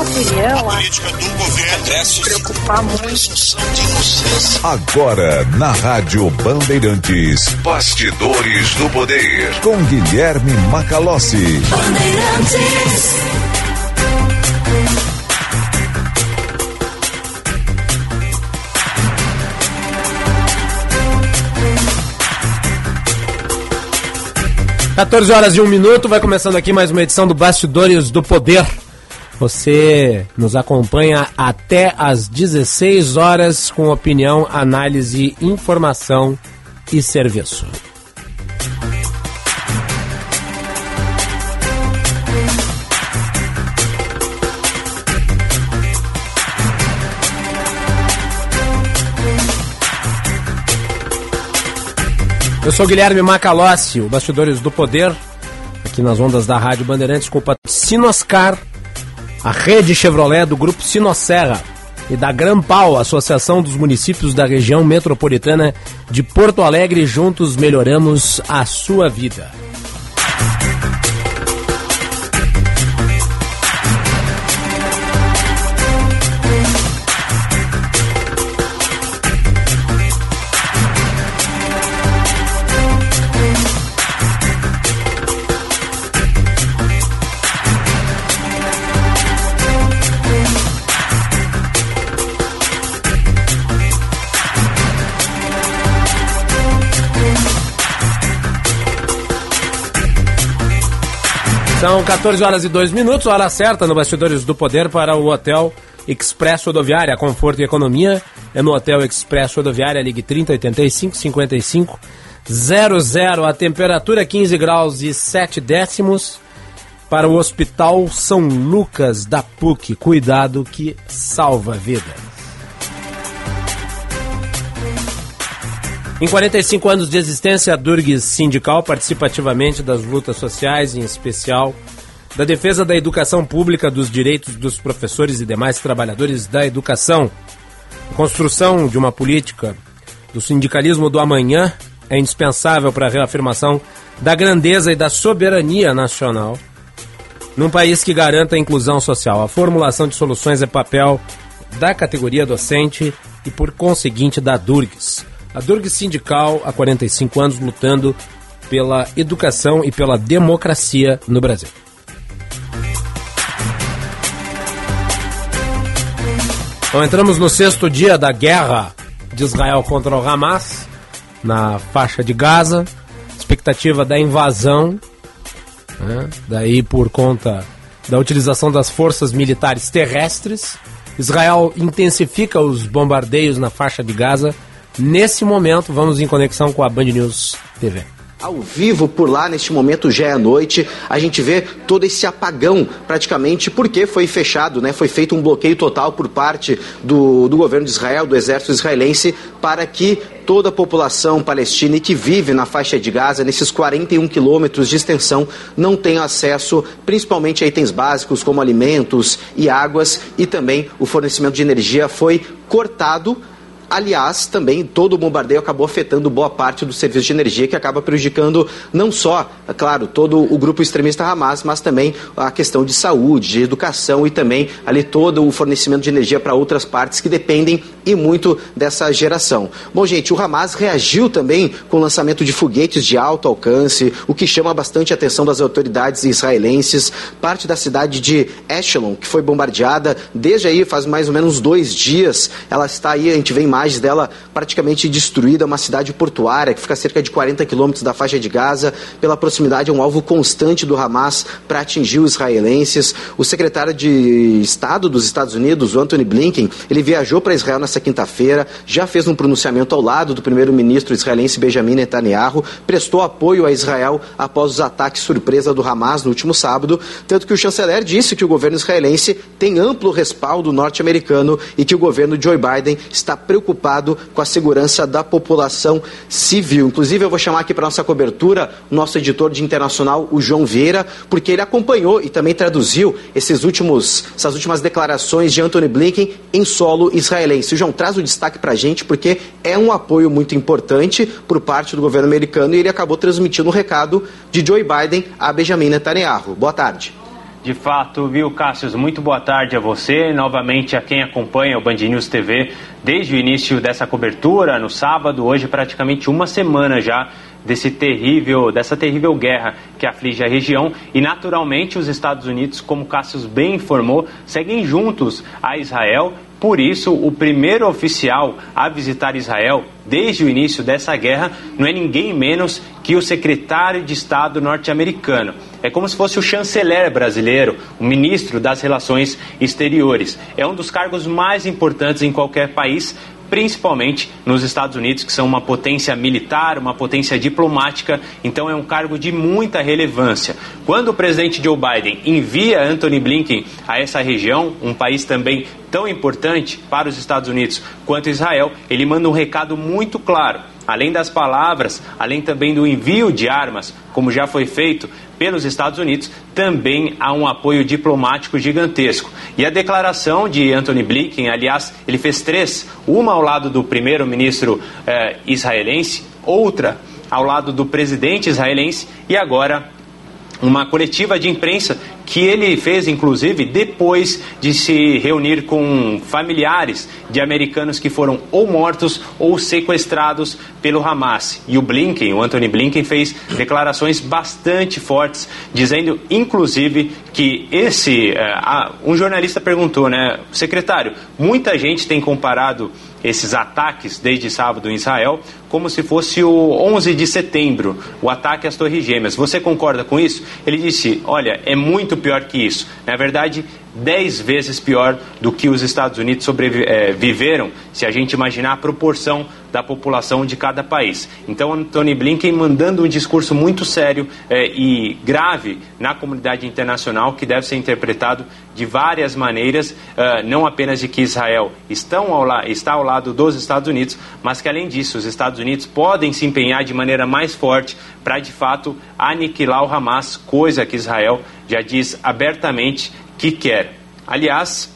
minha opinião, a política do governo preocupar muito. Agora, na Rádio Bandeirantes, Bastidores do Poder, com Guilherme Macalossi. Bandeirantes. 14 horas e um minuto, vai começando aqui mais uma edição do Bastidores do Poder. Você nos acompanha até às 16 horas com opinião, análise, informação e serviço. Eu sou Guilherme Macalossi, o Bastidores do Poder, aqui nas ondas da Rádio Bandeirantes, com o a rede Chevrolet do Grupo Sinosserra e da Grampal, Associação dos Municípios da Região Metropolitana de Porto Alegre. Juntos melhoramos a sua vida. São 14 horas e 2 minutos, hora certa no Bastidores do Poder para o Hotel Expresso Rodoviária. Conforto e economia é no Hotel Expresso Rodoviária, ligue 30 85 55 00. A temperatura 15 graus e 7 décimos para o Hospital São Lucas da PUC. Cuidado que salva vidas. Em 45 anos de existência, a Durgues Sindical participa ativamente das lutas sociais, em especial da defesa da educação pública, dos direitos dos professores e demais trabalhadores da educação. A construção de uma política do sindicalismo do amanhã é indispensável para a reafirmação da grandeza e da soberania nacional num país que garanta a inclusão social. A formulação de soluções é papel da categoria docente e, por conseguinte, da Durgues. A Durg Sindical, há 45 anos, lutando pela educação e pela democracia no Brasil. Então entramos no sexto dia da guerra de Israel contra o Hamas, na faixa de Gaza, expectativa da invasão, né? daí por conta da utilização das forças militares terrestres. Israel intensifica os bombardeios na faixa de Gaza Nesse momento, vamos em conexão com a Band News TV ao vivo por lá, neste momento já é noite, a gente vê todo esse apagão praticamente porque foi fechado, né? Foi feito um bloqueio total por parte do, do governo de Israel, do exército israelense, para que toda a população palestina que vive na faixa de Gaza, nesses 41 quilômetros de extensão, não tenha acesso principalmente a itens básicos como alimentos e águas e também o fornecimento de energia foi cortado Aliás, também todo o bombardeio acabou afetando boa parte do serviço de energia, que acaba prejudicando não só, é claro, todo o grupo extremista Hamas, mas também a questão de saúde, de educação e também ali todo o fornecimento de energia para outras partes que dependem e muito dessa geração. Bom, gente, o Hamas reagiu também com o lançamento de foguetes de alto alcance, o que chama bastante a atenção das autoridades israelenses. Parte da cidade de Echelon, que foi bombardeada desde aí faz mais ou menos dois dias, ela está aí, a gente vê imagens imagens dela praticamente destruída, uma cidade portuária que fica a cerca de 40 quilômetros da faixa de Gaza. Pela proximidade, é um alvo constante do Hamas para atingir os israelenses. O secretário de Estado dos Estados Unidos, o Anthony Blinken, ele viajou para Israel nessa quinta-feira, já fez um pronunciamento ao lado do primeiro-ministro israelense Benjamin Netanyahu, prestou apoio a Israel após os ataques surpresa do Hamas no último sábado, tanto que o chanceler disse que o governo israelense tem amplo respaldo norte-americano e que o governo Joe Biden está preocupado preocupado com a segurança da população civil. Inclusive, eu vou chamar aqui para nossa cobertura o nosso editor de internacional, o João Vieira, porque ele acompanhou e também traduziu esses últimos, essas últimas declarações de Anthony Blinken em solo israelense. O João, traz o destaque para a gente, porque é um apoio muito importante por parte do governo americano e ele acabou transmitindo o um recado de Joe Biden a Benjamin Netanyahu. Boa tarde. De fato, viu, Cássio? Muito boa tarde a você, novamente a quem acompanha o Band News TV desde o início dessa cobertura, no sábado, hoje praticamente uma semana já desse terrível, dessa terrível guerra que aflige a região e naturalmente os Estados Unidos, como Cássio bem informou, seguem juntos a Israel por isso, o primeiro oficial a visitar Israel desde o início dessa guerra não é ninguém menos que o secretário de Estado norte-americano. É como se fosse o chanceler brasileiro, o ministro das Relações Exteriores. É um dos cargos mais importantes em qualquer país, principalmente nos Estados Unidos, que são uma potência militar, uma potência diplomática, então é um cargo de muita relevância. Quando o presidente Joe Biden envia Anthony Blinken a essa região, um país também tão importante para os Estados Unidos quanto Israel, ele manda um recado muito claro. Além das palavras, além também do envio de armas, como já foi feito pelos Estados Unidos, também há um apoio diplomático gigantesco. E a declaração de Anthony Blinken, aliás, ele fez três: uma ao lado do primeiro-ministro eh, israelense, outra ao lado do presidente israelense e agora uma coletiva de imprensa que ele fez, inclusive, depois de se reunir com familiares de americanos que foram ou mortos ou sequestrados pelo Hamas. E o Blinken, o Anthony Blinken, fez declarações bastante fortes, dizendo, inclusive, que esse. Uh, um jornalista perguntou, né, secretário, muita gente tem comparado esses ataques desde sábado em Israel como se fosse o 11 de setembro, o ataque às Torres Gêmeas. Você concorda com isso? Ele disse: olha, é muito pior que isso. Na verdade, dez vezes pior do que os Estados Unidos sobreviveram, eh, se a gente imaginar a proporção da população de cada país. Então, Antony Blinken mandando um discurso muito sério eh, e grave na comunidade internacional, que deve ser interpretado de várias maneiras, uh, não apenas de que Israel estão ao está ao lado dos Estados Unidos, mas que, além disso, os Estados Unidos podem se empenhar de maneira mais forte para, de fato, aniquilar o Hamas, coisa que Israel já diz abertamente que quer. Aliás,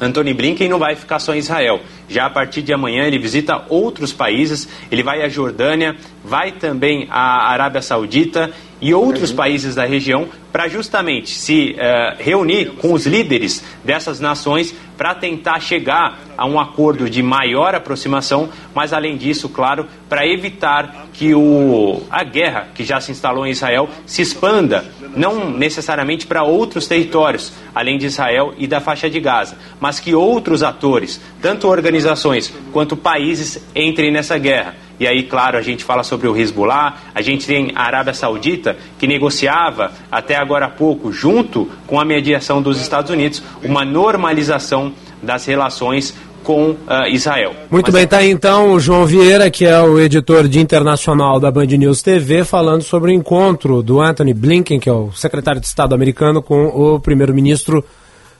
Antony Blinken não vai ficar só em Israel. Já a partir de amanhã ele visita outros países, ele vai à Jordânia, vai também à Arábia Saudita e outros países da região para justamente se uh, reunir com os líderes dessas nações para tentar chegar a um acordo de maior aproximação, mas além disso, claro, para evitar que o, a guerra que já se instalou em Israel se expanda, não necessariamente para outros territórios, além de Israel e da faixa de Gaza, mas que outros atores, tanto organizações quanto países, entrem nessa guerra. E aí, claro, a gente fala sobre o Hezbollah, a gente tem a Arábia Saudita, que negociava até agora há pouco, junto com a mediação dos Estados Unidos, uma normalização das relações com uh, Israel. Muito Mas... bem, tá aí então o João Vieira, que é o editor de internacional da Band News TV, falando sobre o encontro do Anthony Blinken, que é o secretário de Estado americano, com o primeiro-ministro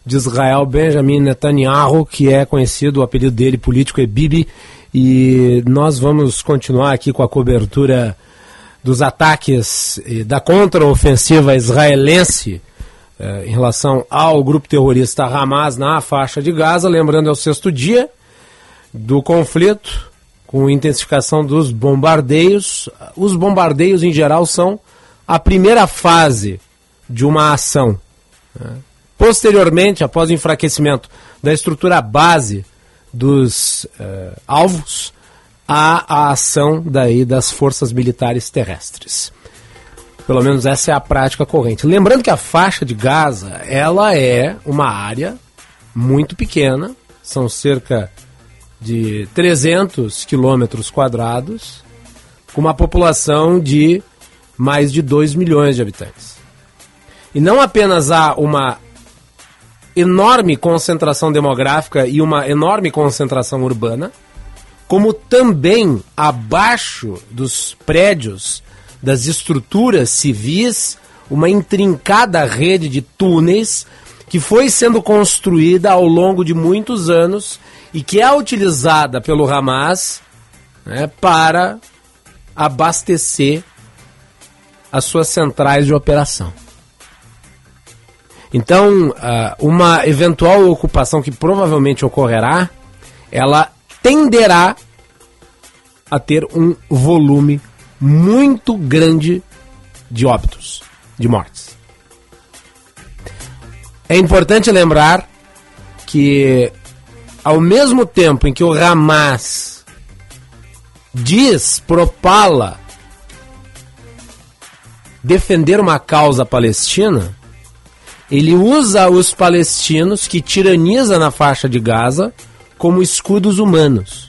de Israel, Benjamin Netanyahu, que é conhecido, o apelido dele político é Bibi, e nós vamos continuar aqui com a cobertura dos ataques da contraofensiva israelense eh, em relação ao grupo terrorista Hamas na faixa de Gaza. Lembrando, é o sexto dia do conflito, com intensificação dos bombardeios. Os bombardeios, em geral, são a primeira fase de uma ação. Né? Posteriormente, após o enfraquecimento da estrutura base dos uh, alvos à, ação daí das forças militares terrestres. Pelo menos essa é a prática corrente. Lembrando que a faixa de Gaza, ela é uma área muito pequena, são cerca de 300 quilômetros quadrados, com uma população de mais de 2 milhões de habitantes. E não apenas há uma enorme concentração demográfica e uma enorme concentração urbana, como também abaixo dos prédios, das estruturas civis, uma intrincada rede de túneis que foi sendo construída ao longo de muitos anos e que é utilizada pelo Hamas né, para abastecer as suas centrais de operação. Então, uh, uma eventual ocupação que provavelmente ocorrerá, ela tenderá a ter um volume muito grande de óbitos, de mortes. É importante lembrar que, ao mesmo tempo em que o Hamas diz, propala, defender uma causa palestina, ele usa os palestinos que tiraniza na faixa de Gaza como escudos humanos.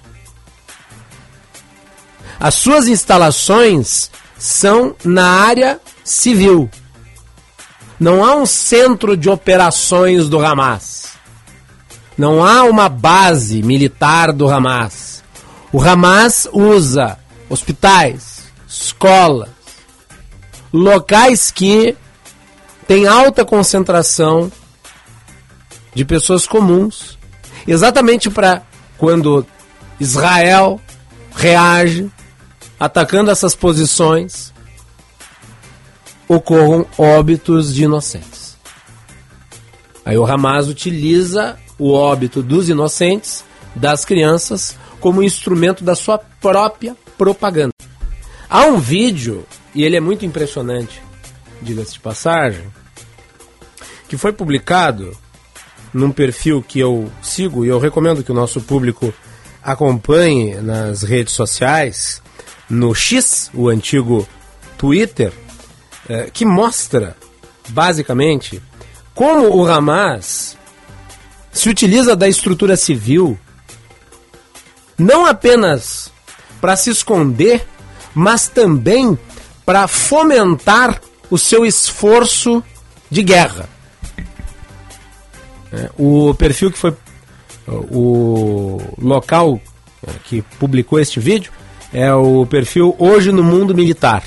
As suas instalações são na área civil. Não há um centro de operações do Hamas. Não há uma base militar do Hamas. O Hamas usa hospitais, escolas, locais que têm alta concentração de pessoas comuns, exatamente para quando Israel reage atacando essas posições, ocorram óbitos de inocentes. Aí o Hamas utiliza o óbito dos inocentes, das crianças, como instrumento da sua própria propaganda. Há um vídeo, e ele é muito impressionante, diga-se de passagem, que foi publicado num perfil que eu sigo e eu recomendo que o nosso público acompanhe nas redes sociais, no X, o antigo Twitter, é, que mostra, basicamente, como o Hamas se utiliza da estrutura civil não apenas para se esconder, mas também para fomentar o seu esforço de guerra. É, o perfil que foi o local é, que publicou este vídeo é o perfil Hoje no Mundo Militar.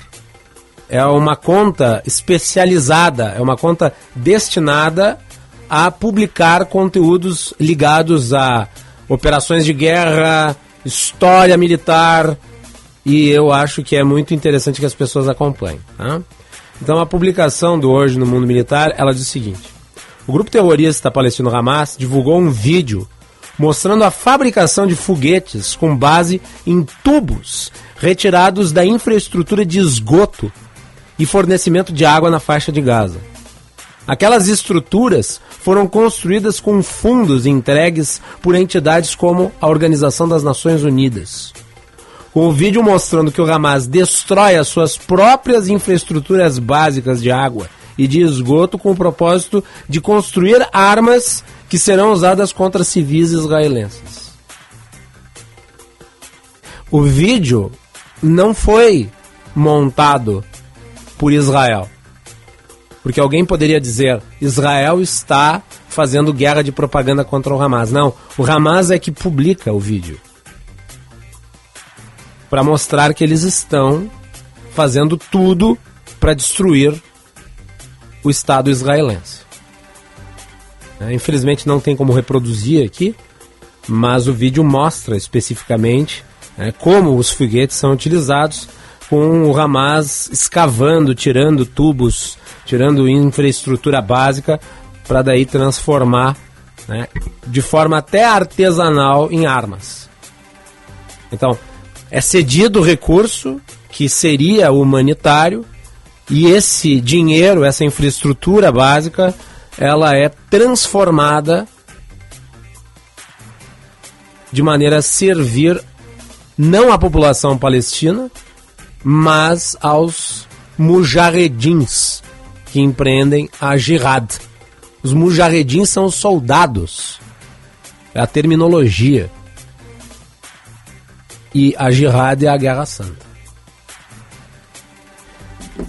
É uma conta especializada, é uma conta destinada a publicar conteúdos ligados a operações de guerra, história militar, e eu acho que é muito interessante que as pessoas acompanhem. Tá? Então a publicação do Hoje no Mundo Militar, ela diz o seguinte, o grupo terrorista palestino Hamas divulgou um vídeo mostrando a fabricação de foguetes com base em tubos retirados da infraestrutura de esgoto e fornecimento de água na faixa de Gaza. Aquelas estruturas foram construídas com fundos entregues por entidades como a Organização das Nações Unidas. O vídeo mostrando que o Hamas destrói as suas próprias infraestruturas básicas de água e de esgoto com o propósito de construir armas que serão usadas contra civis israelenses. O vídeo não foi montado por Israel. Porque alguém poderia dizer: Israel está fazendo guerra de propaganda contra o Hamas. Não, o Hamas é que publica o vídeo. Para mostrar que eles estão fazendo tudo para destruir o Estado israelense. É, infelizmente não tem como reproduzir aqui, mas o vídeo mostra especificamente é, como os foguetes são utilizados com o Hamas escavando, tirando tubos, tirando infraestrutura básica para daí transformar né, de forma até artesanal em armas. Então, é cedido o recurso que seria humanitário e esse dinheiro, essa infraestrutura básica ela é transformada de maneira a servir não à população palestina, mas aos mujahedins que empreendem a jihad. Os mujahedins são os soldados. É a terminologia. E a jihad é a guerra santa.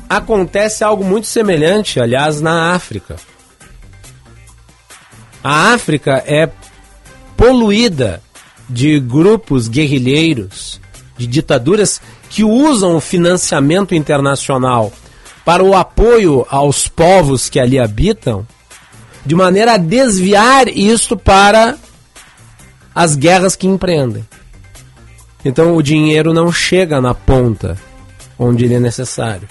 Acontece algo muito semelhante, aliás, na África. A África é poluída de grupos guerrilheiros, de ditaduras que usam o financiamento internacional para o apoio aos povos que ali habitam, de maneira a desviar isto para as guerras que empreendem. Então o dinheiro não chega na ponta onde ele é necessário.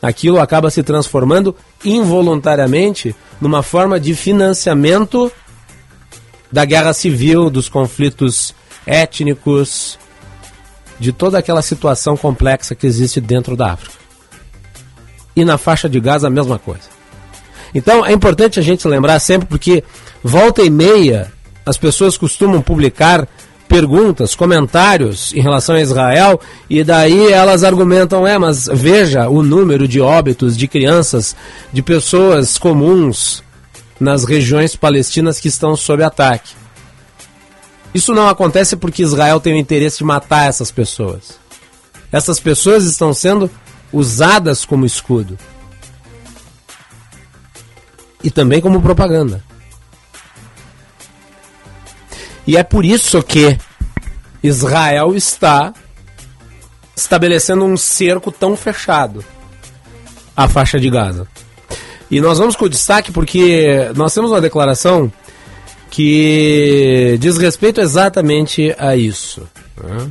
Aquilo acaba se transformando involuntariamente numa forma de financiamento da guerra civil, dos conflitos étnicos, de toda aquela situação complexa que existe dentro da África. E na faixa de Gaza a mesma coisa. Então é importante a gente lembrar sempre, porque volta e meia as pessoas costumam publicar perguntas, comentários em relação a Israel, e daí elas argumentam, é, mas veja o número de óbitos de crianças, de pessoas comuns nas regiões palestinas que estão sob ataque. Isso não acontece porque Israel tem o interesse de matar essas pessoas. Essas pessoas estão sendo usadas como escudo. E também como propaganda. E é por isso que Israel está estabelecendo um cerco tão fechado à faixa de Gaza. E nós vamos com o destaque porque nós temos uma declaração que diz respeito exatamente a isso. Né?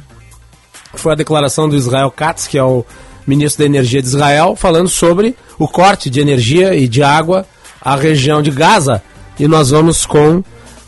Foi a declaração do Israel Katz, que é o ministro da Energia de Israel, falando sobre o corte de energia e de água à região de Gaza. E nós vamos com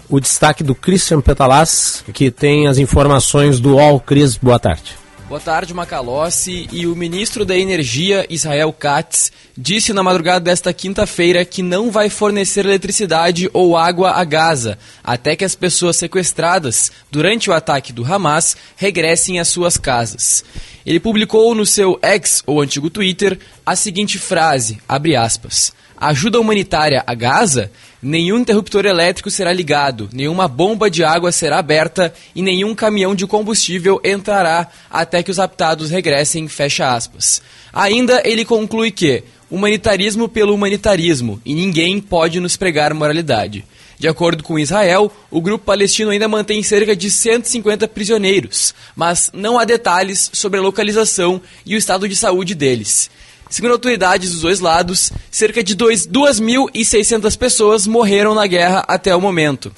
o destaque do Christian Petalas, que tem as informações do All Cris. Boa tarde. Boa tarde, Macalossi. E o ministro da Energia, Israel Katz, disse na madrugada desta quinta-feira que não vai fornecer eletricidade ou água a Gaza, até que as pessoas sequestradas durante o ataque do Hamas regressem às suas casas. Ele publicou no seu ex, ou antigo Twitter, a seguinte frase, abre aspas, ajuda humanitária a Gaza Nenhum interruptor elétrico será ligado, nenhuma bomba de água será aberta e nenhum caminhão de combustível entrará até que os raptados regressem, fecha aspas. Ainda ele conclui que humanitarismo pelo humanitarismo e ninguém pode nos pregar moralidade. De acordo com Israel, o grupo palestino ainda mantém cerca de 150 prisioneiros, mas não há detalhes sobre a localização e o estado de saúde deles. Segundo autoridades dos dois lados, cerca de 2.600 pessoas morreram na guerra até o momento.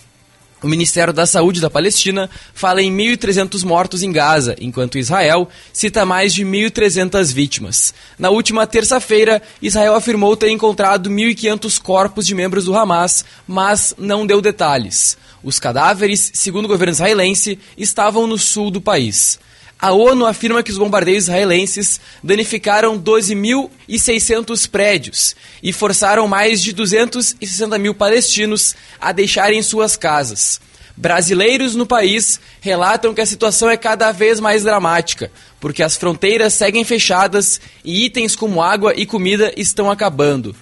O Ministério da Saúde da Palestina fala em 1.300 mortos em Gaza, enquanto Israel cita mais de 1.300 vítimas. Na última terça-feira, Israel afirmou ter encontrado 1.500 corpos de membros do Hamas, mas não deu detalhes. Os cadáveres, segundo o governo israelense, estavam no sul do país. A ONU afirma que os bombardeios israelenses danificaram 12.600 prédios e forçaram mais de 260 mil palestinos a deixarem suas casas. Brasileiros no país relatam que a situação é cada vez mais dramática, porque as fronteiras seguem fechadas e itens como água e comida estão acabando.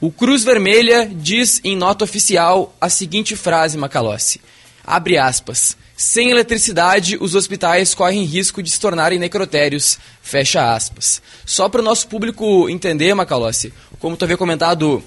O Cruz Vermelha diz em nota oficial a seguinte frase, Macalossi. Abre aspas. Sem eletricidade, os hospitais correm risco de se tornarem necrotérios. Fecha aspas. Só para o nosso público entender, Macalossi, como tu havia comentado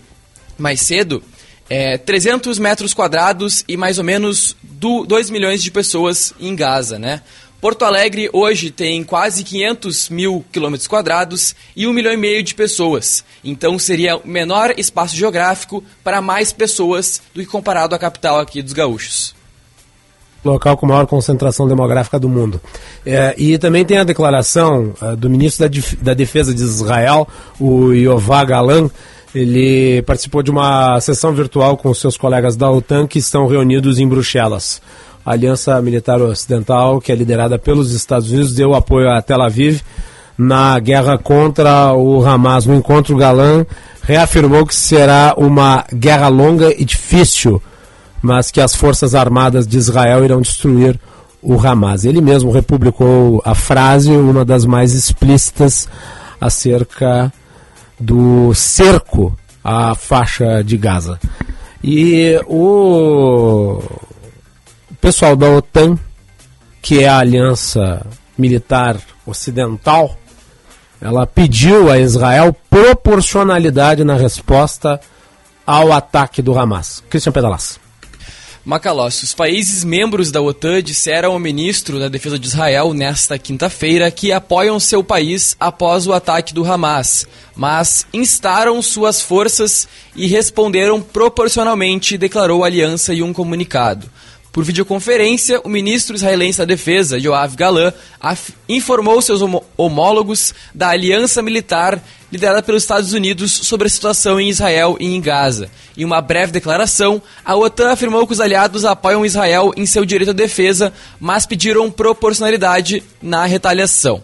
mais cedo, é, 300 metros quadrados e mais ou menos 2 milhões de pessoas em Gaza, né? Porto Alegre hoje tem quase 500 mil quilômetros quadrados e 1 milhão e meio de pessoas. Então seria menor espaço geográfico para mais pessoas do que comparado à capital aqui dos gaúchos local com maior concentração demográfica do mundo. É, e também tem a declaração uh, do ministro da, da, Defesa de Israel, o Yová Galan, ele participou de uma sessão virtual com seus colegas da OTAN que estão reunidos em Bruxelas. A Aliança Militar Ocidental, que é liderada pelos Estados Unidos, deu apoio a Tel Aviv na guerra contra o Hamas. No encontro, Galan reafirmou que será uma guerra longa e difícil mas que as forças armadas de Israel irão destruir o Hamas. Ele mesmo republicou a frase, uma das mais explícitas, acerca do cerco à faixa de Gaza. E o pessoal da OTAN, que é a aliança militar ocidental, ela pediu a Israel proporcionalidade na resposta ao ataque do Hamas. Christian Pedalas. Macalossi, os países membros da OTAN disseram ao ministro da Defesa de Israel nesta quinta-feira que apoiam seu país após o ataque do Hamas, mas instaram suas forças e responderam proporcionalmente, declarou a aliança em um comunicado. Por videoconferência, o ministro israelense da Defesa, Yoav Galan, informou seus homólogos da aliança militar liderada pelos Estados Unidos sobre a situação em Israel e em Gaza. Em uma breve declaração, a OTAN afirmou que os aliados apoiam Israel em seu direito à defesa, mas pediram proporcionalidade na retaliação.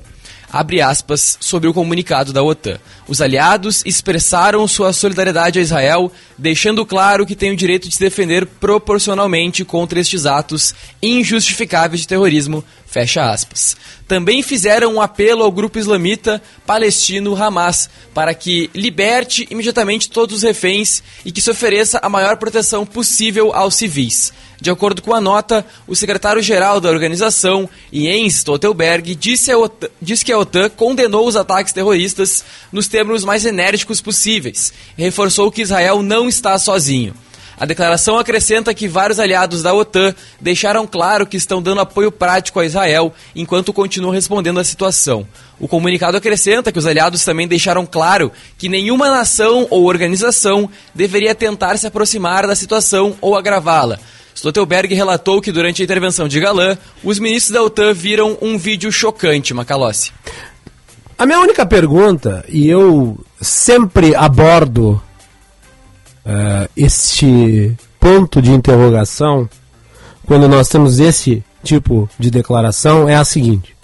Abre aspas, sobre o comunicado da OTAN. Os aliados expressaram sua solidariedade a Israel, deixando claro que tem o direito de se defender proporcionalmente contra estes atos injustificáveis de terrorismo, fecha aspas. Também fizeram um apelo ao grupo islamita palestino Hamas para que liberte imediatamente todos os reféns e que se ofereça a maior proteção possível aos civis. De acordo com a nota, o secretário-geral da organização, Jens Stoltenberg, disse, disse que a OTAN condenou os ataques terroristas nos termos mais enérgicos possíveis e reforçou que Israel não está sozinho. A declaração acrescenta que vários aliados da OTAN deixaram claro que estão dando apoio prático a Israel enquanto continuam respondendo à situação. O comunicado acrescenta que os aliados também deixaram claro que nenhuma nação ou organização deveria tentar se aproximar da situação ou agravá-la, Stoltenberg relatou que durante a intervenção de Galan, os ministros da OTAN viram um vídeo chocante, Macalossi. A minha única pergunta, e eu sempre abordo uh, este ponto de interrogação quando nós temos esse tipo de declaração, é a seguinte: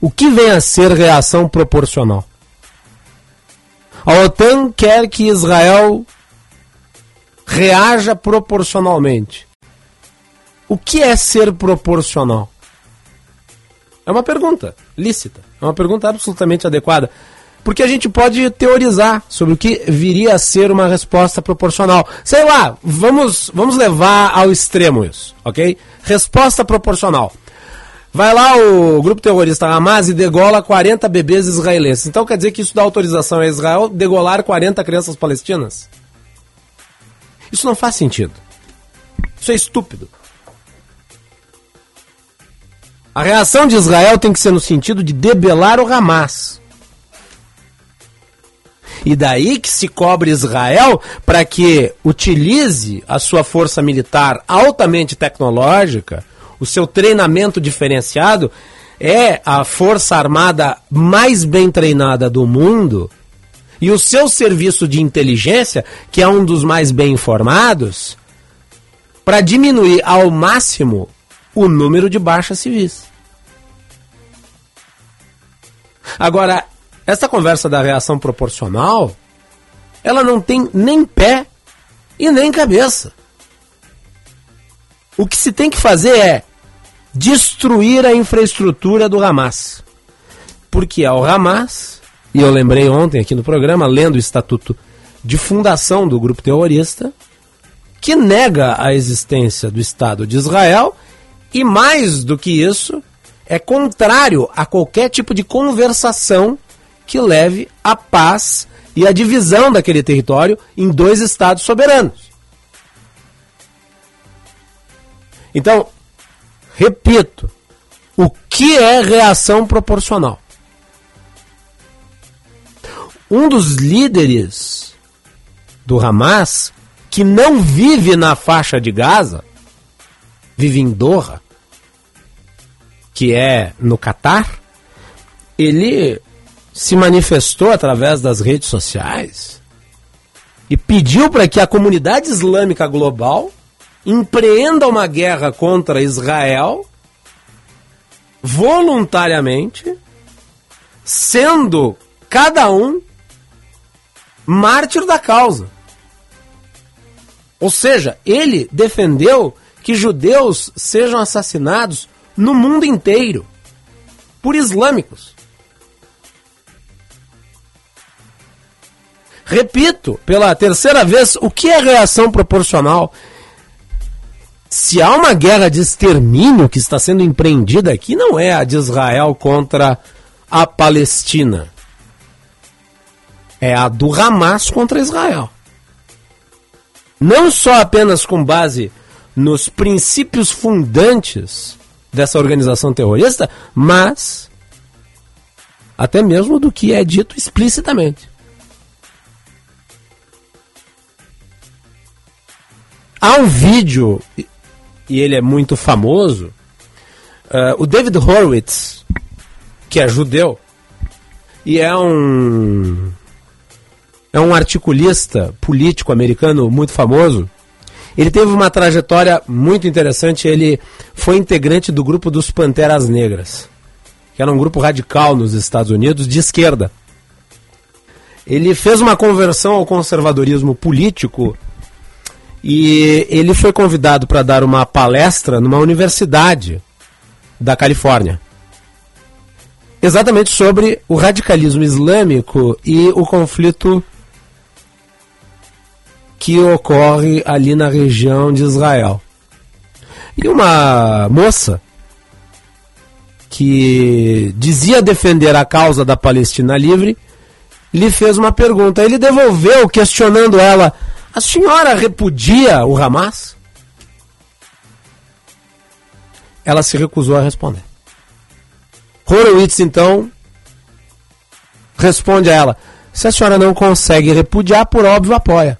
o que vem a ser reação proporcional? A OTAN quer que Israel reaja proporcionalmente. O que é ser proporcional? É uma pergunta lícita, é uma pergunta absolutamente adequada. Porque a gente pode teorizar sobre o que viria a ser uma resposta proporcional. Sei lá, vamos, vamos levar ao extremo isso, ok? Resposta proporcional. Vai lá o grupo terrorista Hamas e degola 40 bebês israelenses. Então quer dizer que isso dá autorização a Israel degolar 40 crianças palestinas? Isso não faz sentido. Isso é estúpido. A reação de Israel tem que ser no sentido de debelar o Hamas. E daí que se cobre Israel para que utilize a sua força militar altamente tecnológica, o seu treinamento diferenciado, é a força armada mais bem treinada do mundo, e o seu serviço de inteligência, que é um dos mais bem informados, para diminuir ao máximo o número de baixas civis. Agora, essa conversa da reação proporcional, ela não tem nem pé e nem cabeça. O que se tem que fazer é destruir a infraestrutura do Hamas. Porque é o Hamas, e eu lembrei ontem aqui no programa, lendo o estatuto de fundação do grupo terrorista, que nega a existência do Estado de Israel e, mais do que isso, é contrário a qualquer tipo de conversação que leve à paz e à divisão daquele território em dois estados soberanos. Então, repito, o que é reação proporcional? Um dos líderes do Hamas, que não vive na faixa de Gaza, vive em Doha, que é no Catar, ele se manifestou através das redes sociais e pediu para que a comunidade islâmica global empreenda uma guerra contra Israel voluntariamente, sendo cada um mártir da causa. Ou seja, ele defendeu que judeus sejam assassinados no mundo inteiro por islâmicos. Repito pela terceira vez, o que é reação proporcional? Se há uma guerra de extermínio que está sendo empreendida aqui, não é a de Israel contra a Palestina. É a do Hamas contra Israel. Não só apenas com base nos princípios fundantes dessa organização terrorista, mas até mesmo do que é dito explicitamente. Há um vídeo, e ele é muito famoso, uh, o David Horowitz, que é judeu, e é um é um articulista político americano muito famoso, ele teve uma trajetória muito interessante. Ele foi integrante do grupo dos Panteras Negras, que era um grupo radical nos Estados Unidos, de esquerda. Ele fez uma conversão ao conservadorismo político e ele foi convidado para dar uma palestra numa universidade da Califórnia. Exatamente sobre o radicalismo islâmico e o conflito que ocorre ali na região de Israel. E uma moça que dizia defender a causa da Palestina livre lhe fez uma pergunta. Ele devolveu questionando ela: A senhora repudia o Hamas? Ela se recusou a responder. Horowitz, então, responde a ela: Se a senhora não consegue repudiar, por óbvio, apoia.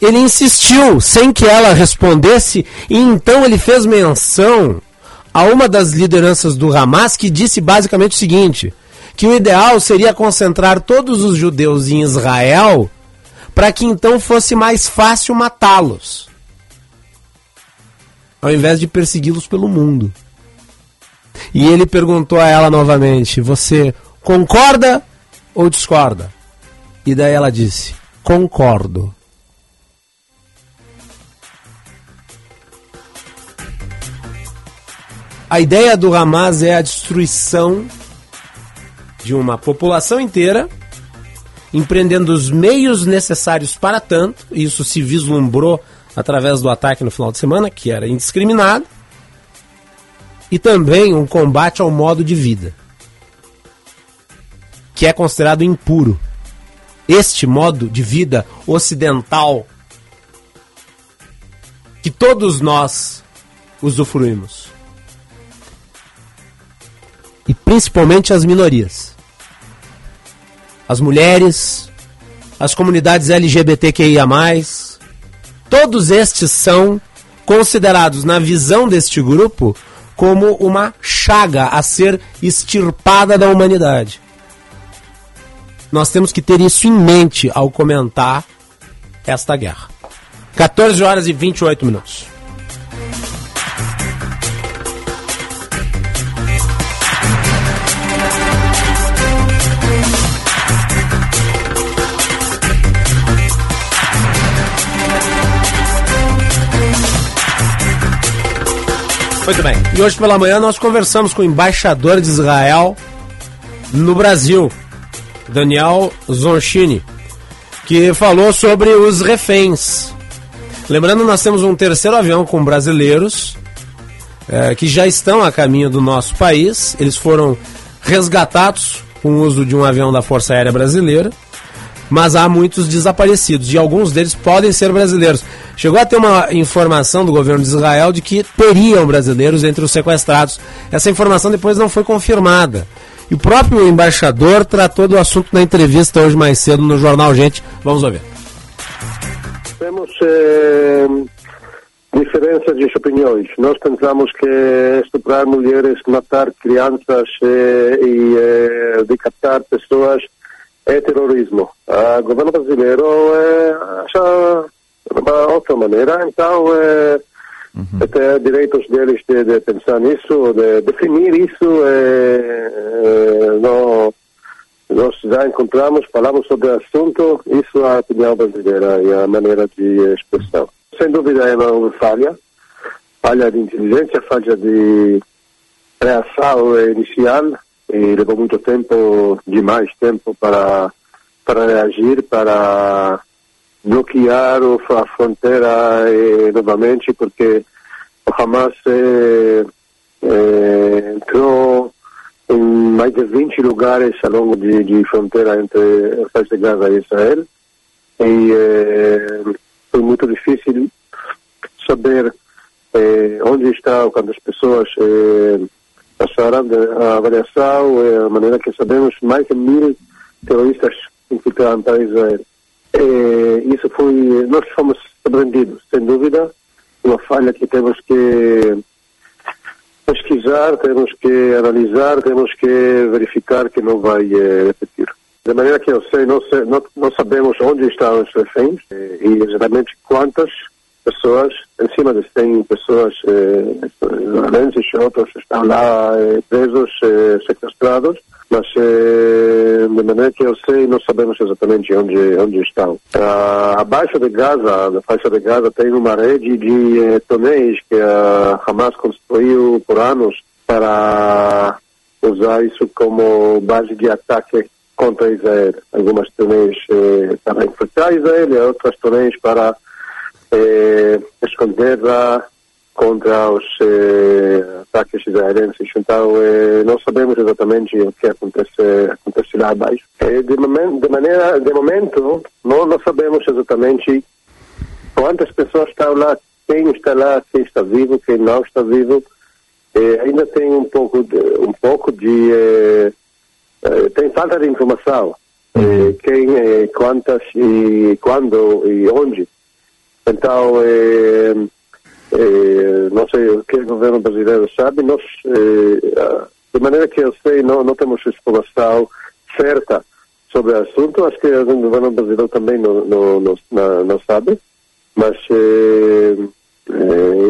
Ele insistiu sem que ela respondesse, e então ele fez menção a uma das lideranças do Hamas que disse basicamente o seguinte: que o ideal seria concentrar todos os judeus em Israel para que então fosse mais fácil matá-los, ao invés de persegui-los pelo mundo. E ele perguntou a ela novamente: Você concorda ou discorda? E daí ela disse: Concordo. A ideia do Hamas é a destruição de uma população inteira, empreendendo os meios necessários para tanto. Isso se vislumbrou através do ataque no final de semana, que era indiscriminado, e também um combate ao modo de vida, que é considerado impuro. Este modo de vida ocidental que todos nós usufruímos e principalmente as minorias. As mulheres, as comunidades LGBTQIA, todos estes são considerados, na visão deste grupo, como uma chaga a ser extirpada da humanidade. Nós temos que ter isso em mente ao comentar esta guerra. 14 horas e 28 minutos. Muito bem. E hoje pela manhã nós conversamos com o embaixador de Israel no Brasil, Daniel Zonchini, que falou sobre os reféns. Lembrando, nós temos um terceiro avião com brasileiros é, que já estão a caminho do nosso país. Eles foram resgatados com o uso de um avião da Força Aérea Brasileira mas há muitos desaparecidos e alguns deles podem ser brasileiros. Chegou a ter uma informação do governo de Israel de que teriam brasileiros entre os sequestrados. Essa informação depois não foi confirmada. E o próprio embaixador tratou do assunto na entrevista hoje mais cedo no jornal Gente. Vamos ouvir. Temos eh, diferenças de opiniões. Nós pensamos que estuprar mulheres, matar crianças eh, e eh, decapitar pessoas é terrorismo. O governo brasileiro é, acha uma outra maneira, então é, uhum. até direitos deles de, de, pensar nisso, de definir isso, é, é, não, nós já encontramos, falamos sobre o assunto, isso é a opinião brasileira e a maneira de expressão. Sem dúvida é uma falha, falha de inteligência, falha de reação inicial, e levou muito tempo, demais tempo para, para reagir, para bloquear a fronteira eh, novamente, porque o Hamas eh, eh, entrou em mais de 20 lugares ao longo de, de fronteira entre a faixa de Gaza e Israel. E foi muito difícil saber onde está, quando as pessoas eh, passaram a avaliação e a maneira que sabemos mais de mil terroristas infiltraram para Israel. E isso foi, nós fomos surpreendidos, sem dúvida, uma falha que temos que pesquisar, temos que analisar, temos que verificar que não vai eh, repetir. De maneira que eu sei, não, sei, não, não sabemos onde estão os reféns e exatamente quantas pessoas, em cima de 100 pessoas, israelenses e outros estão lá presos, sequestrados, mas de maneira que eu sei, não sabemos exatamente onde, onde estão. abaixo de Gaza, na faixa de Gaza, tem uma rede de tonéis que a Hamas construiu por anos para usar isso como base de ataque contra Israel. Algumas tonéis eh, para enfrentar Israel e outras tonéis para eh, esconder-a contra os eh, ataques israelenses. Então, eh, não sabemos exatamente o que acontece, acontece lá abaixo. Eh, de, de, maneira, de momento, não, não sabemos exatamente quantas pessoas estão lá, quem está lá, quem está vivo, quem não está vivo. Eh, ainda tem um pouco de, um pouco de eh, eh, tem falta de informação. Uhum. quem, quantas e quando e onde. Então, não sei o que o governo brasileiro sabe, nós, de maneira que eu sei, não, não temos informação certa sobre o assunto. Acho que o governo brasileiro também não, não, não, não sabe. Mas,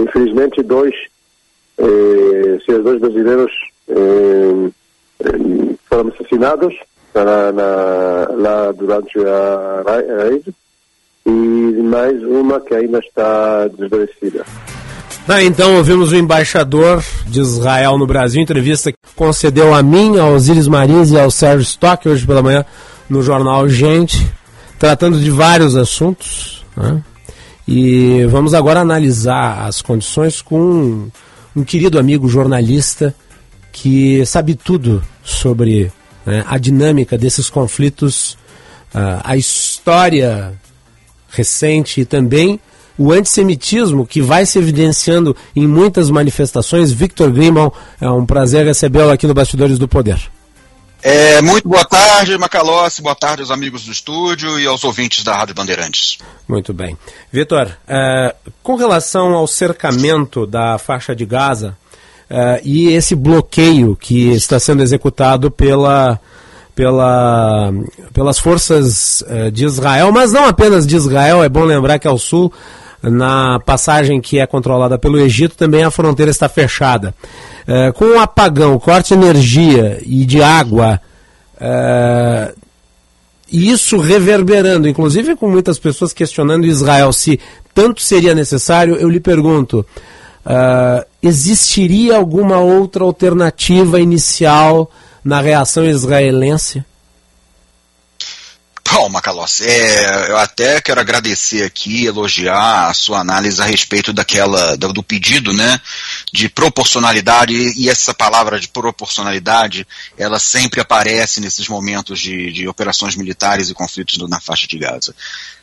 infelizmente, dois eh, se os dois brasileiros eh, eh, foram assassinados na, na, lá durante a raid e mais uma que ainda está desvanecida. Ah, então ouvimos o embaixador de Israel no Brasil, entrevista que concedeu a mim, ao Osiris Marins e ao Sérgio Stock hoje pela manhã no jornal Gente, tratando de vários assuntos. Né? E vamos agora analisar as condições com um querido amigo jornalista que sabe tudo sobre né, a dinâmica desses conflitos, uh, a história recente e também o antissemitismo que vai se evidenciando em muitas manifestações. Victor Grimal, é um prazer recebê-lo aqui no Bastidores do Poder. É, muito boa tarde, Macalossi, boa tarde aos amigos do estúdio e aos ouvintes da Rádio Bandeirantes. Muito bem. Vitor, é, com relação ao cercamento da faixa de Gaza é, e esse bloqueio que está sendo executado pela, pela, pelas forças é, de Israel, mas não apenas de Israel, é bom lembrar que ao sul, na passagem que é controlada pelo Egito, também a fronteira está fechada. É, com o apagão, corte de energia e de água, é, isso reverberando, inclusive com muitas pessoas questionando Israel se tanto seria necessário, eu lhe pergunto: uh, existiria alguma outra alternativa inicial na reação israelense? Bom, Macalossi, é, eu até quero agradecer aqui, elogiar a sua análise a respeito daquela, do, do, pedido, né, de proporcionalidade, e essa palavra de proporcionalidade, ela sempre aparece nesses momentos de, de operações militares e conflitos na faixa de Gaza.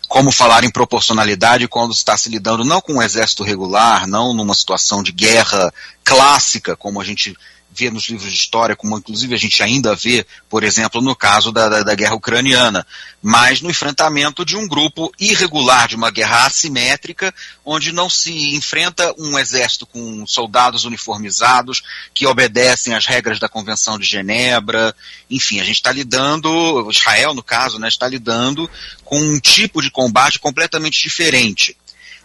Como falar em proporcionalidade quando está se lidando não com um exército regular, não numa situação de guerra clássica, como a gente vê nos livros de história, como inclusive a gente ainda vê, por exemplo, no caso da, da, da, guerra ucraniana, mas no enfrentamento de um grupo irregular, de uma guerra assimétrica, onde não se enfrenta um exército com soldados uniformizados que obedecem às regras da Convenção de Genebra, enfim, a gente está lidando, Israel no caso, né, está lidando com um tipo de combate completamente diferente.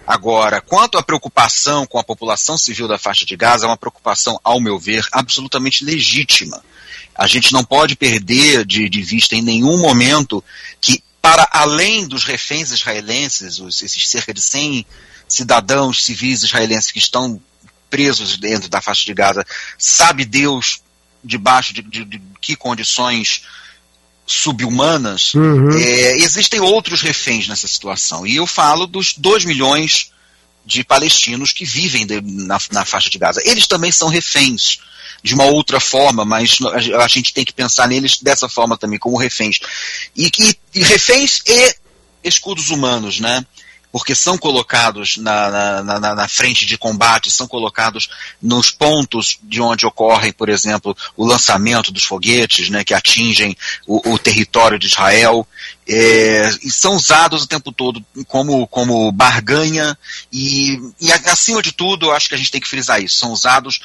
Agora, quanto à preocupação com a população civil da faixa de Gaza, é uma preocupação, ao meu ver, absolutamente legítima. A gente não pode perder de, de vista em nenhum momento que, para além dos reféns israelenses, os, esses cerca de 100 cidadãos civis israelenses que estão presos dentro da faixa de Gaza, sabe Deus debaixo de, de, de que condições subhumanas, uhum. é, existem outros reféns nessa situação. E eu falo dos 2 milhões de palestinos que vivem de, na, na, faixa de Gaza. Eles também são reféns de uma outra forma, mas a, a gente tem que pensar neles dessa forma também, como reféns. E, e, e reféns e escudos humanos, né? Porque são colocados na, na, na, na, frente de combate, são colocados nos pontos de onde ocorre, por exemplo, o lançamento dos foguetes, né, que atingem o, o território de Israel, é, e são usados o tempo todo como, como barganha, e, e acima de tudo, acho que a gente tem que frisar isso, são usados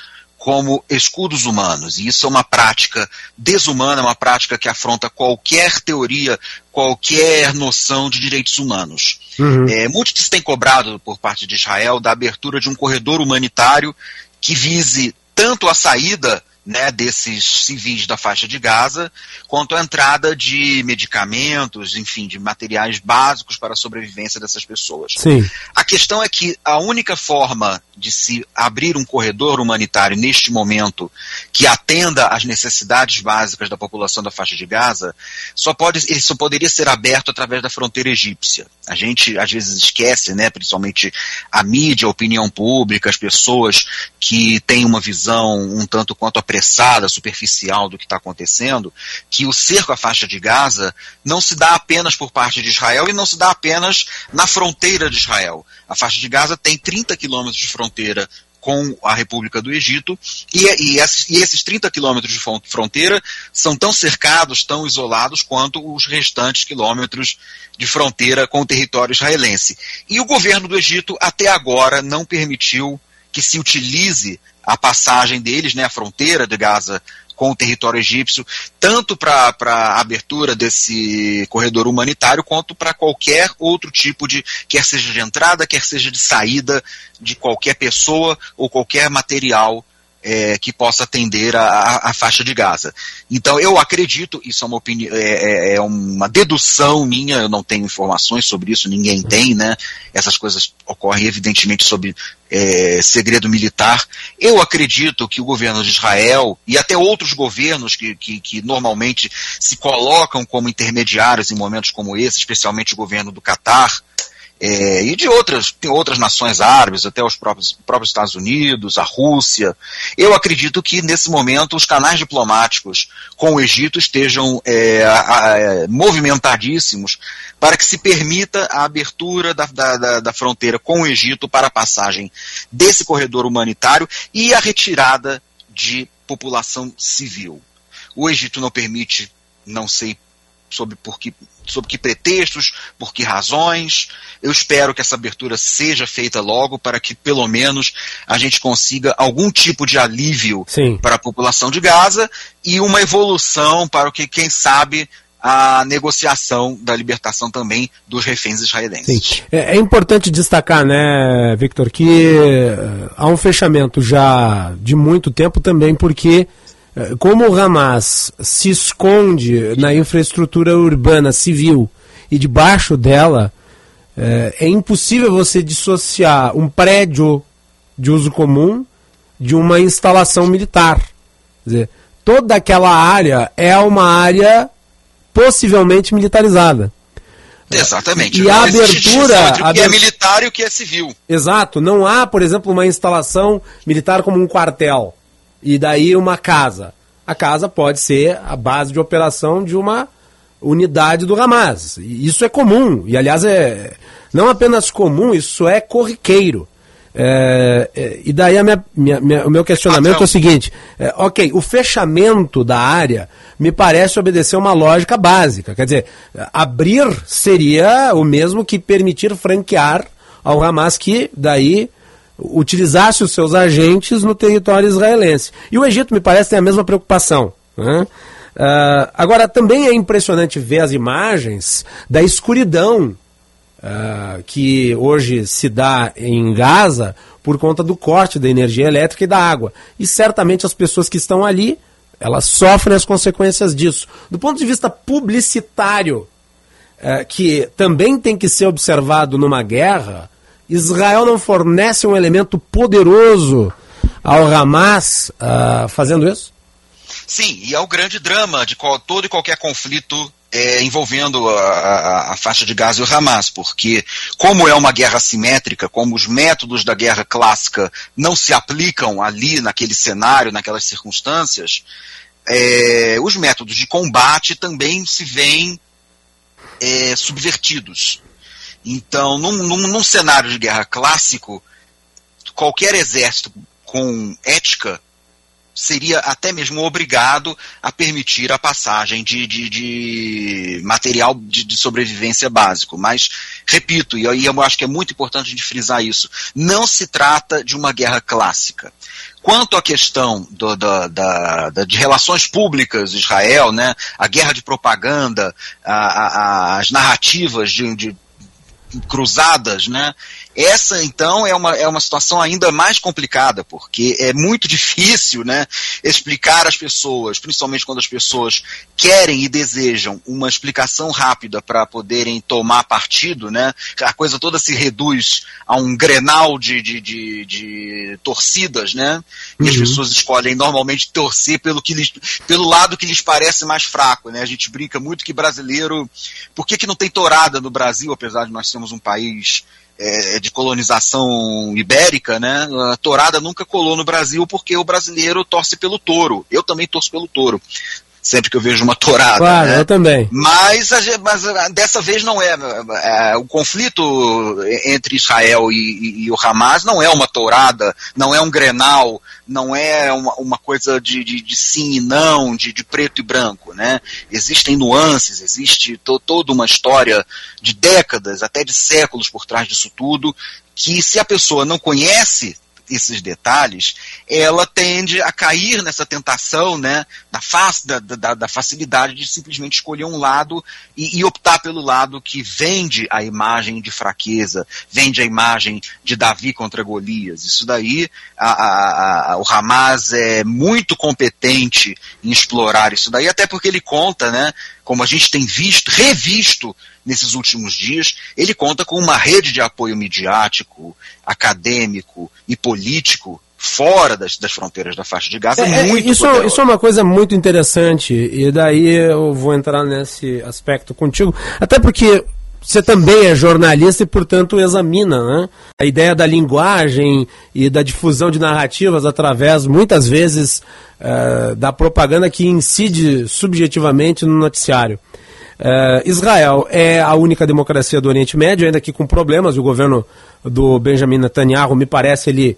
como escudos humanos. E isso é uma prática desumana, uma prática que afronta qualquer teoria, qualquer noção de direitos humanos. Uhum. É, têm cobrado por parte de Israel da abertura de um corredor humanitário que vise tanto a saída né, desses civis da faixa de Gaza, quanto a entrada de medicamentos, enfim, de materiais básicos para a sobrevivência dessas pessoas. Sim. A questão é que a única forma de se abrir um corredor humanitário neste momento que atenda às necessidades básicas da população da faixa de Gaza, só pode, ele só poderia ser aberto através da fronteira egípcia. A gente às vezes esquece, né, principalmente a mídia, a opinião pública, as pessoas que têm uma visão um tanto quanto apressada superficial do que está acontecendo, que o cerco à faixa de Gaza não se dá apenas por parte de Israel e não se dá apenas na fronteira de Israel. A faixa de Gaza tem 30 quilômetros de fronteira com a República do Egito, e, e, e, esses, 30 quilômetros de fronteira são tão cercados, tão isolados, quanto os restantes quilômetros de fronteira com o território israelense. E o governo do Egito, até agora, não permitiu que se utilize a passagem deles, né, a fronteira de Gaza com o território egípcio, tanto para a abertura desse corredor humanitário, quanto para qualquer outro tipo de, quer seja de entrada, quer seja de saída de qualquer pessoa ou qualquer material é, que possa atender a, a, faixa de Gaza. Então eu acredito, isso é uma opinião, é, é, é, uma dedução minha, eu não tenho informações sobre isso, ninguém tem, né? Essas coisas ocorrem evidentemente sob é, segredo militar. Eu acredito que o governo de Israel e até outros governos que, que, que normalmente se colocam como intermediários em momentos como esse, especialmente o governo do Catar, é, e de outras, tem outras nações árabes, até os próprios, próprios Estados Unidos, a Rússia. Eu acredito que nesse momento os canais diplomáticos com o Egito estejam é, a, a, movimentadíssimos para que se permita a abertura da, da, da fronteira com o Egito para a passagem desse corredor humanitário e a retirada de população civil. O Egito não permite, não sei sobre por que, sobre que pretextos, por que razões. Eu espero que essa abertura seja feita logo para que, pelo menos, a gente consiga algum tipo de alívio Sim. para a população de Gaza e uma evolução para o que, quem sabe, a negociação da libertação também dos reféns israelenses. É, é, importante destacar, né, Victor, que uh, há um fechamento já de muito tempo também, porque eh, como o Hamas se esconde na infraestrutura urbana civil e debaixo dela, é, é impossível você dissociar um prédio de uso comum de uma instalação militar. Quer dizer, toda aquela área é uma área possivelmente militarizada. Exatamente. E a abertura. O que é militar e o que é civil. Exato. Não há, por exemplo, uma instalação militar como um quartel e daí uma casa. A casa pode ser a base de operação de uma unidade do Hamas. Isso é comum, e aliás é não apenas comum, isso é corriqueiro. É, é, e daí minha, minha, minha, o meu questionamento é o seguinte: é, ok, o fechamento da área me parece obedecer uma lógica básica. Quer dizer, abrir seria o mesmo que permitir franquear ao Hamas que daí utilizasse os seus agentes no território israelense. E o Egito, me parece, tem a mesma preocupação. Né? Uh, agora, também é impressionante ver as imagens da escuridão uh, que hoje se dá em Gaza por conta do corte da energia elétrica e da água. E certamente as pessoas que estão ali, elas sofrem as consequências disso. Do ponto de vista publicitário, uh, que também tem que ser observado numa guerra, Israel não fornece um elemento poderoso ao Hamas uh, fazendo isso? Sim, e é o grande drama de qual, todo e qualquer conflito é, envolvendo a, a, a, faixa de Gaza e o Hamas, porque como é uma guerra simétrica, como os métodos da guerra clássica não se aplicam ali, naquele cenário, naquelas circunstâncias, é, os métodos de combate também se veem é, subvertidos. Então, num, num, num cenário de guerra clássico, qualquer exército com ética seria até mesmo obrigado a permitir a passagem de, de, de material de, de, sobrevivência básico. Mas repito, e eu acho que é muito importante de frisar isso, não se trata de uma guerra clássica. Quanto à questão do, da, da, da, de relações públicas Israel, né, a guerra de propaganda, a, a, as narrativas de, de cruzadas, né, essa, então, é uma, é uma situação ainda mais complicada, porque é muito difícil né, explicar às pessoas, principalmente quando as pessoas querem e desejam uma explicação rápida para poderem tomar partido, né, a coisa toda se reduz a um grenal de, de, de, de torcidas, né, e uhum. as pessoas escolhem normalmente torcer pelo, que lhes, pelo lado que lhes parece mais fraco. Né, a gente brinca muito que brasileiro. Por que, que não tem torada no Brasil, apesar de nós sermos um país é, de colonização ibérica, né? A tourada nunca colou no Brasil porque o brasileiro torce pelo touro. Eu também torço pelo touro sempre que eu vejo uma tourada. Claro, né? eu também. Mas, mas, dessa vez não é, é, O conflito entre Israel e, e, e, o Hamas não é uma tourada, não é um grenal, não é uma, uma coisa de, de, de, sim e não, de, de preto e branco. Né? Existem nuances, existe to, toda uma história de décadas, até de séculos por trás disso tudo, que se a pessoa não conhece esses detalhes, ela tende a cair nessa tentação né, da, da, da, da facilidade de simplesmente escolher um lado e, e, optar pelo lado que vende a imagem de fraqueza, vende a imagem de Davi contra Golias. Isso daí, a, a, a, o Hamas é muito competente em explorar isso daí, até porque ele conta, né, como a gente tem visto, revisto nesses últimos dias, ele conta com uma rede de apoio midiático, acadêmico e político fora das, das fronteiras da faixa de Gaza é, é muito isso, isso é uma coisa muito interessante e daí eu vou entrar nesse aspecto contigo, até porque você também é jornalista e, portanto, examina né? a ideia da linguagem e da difusão de narrativas através, muitas vezes, uh, da propaganda que incide subjetivamente no noticiário. Uh, Israel é a única democracia do Oriente Médio, ainda que com problemas. O governo do Benjamin Netanyahu, me parece, ele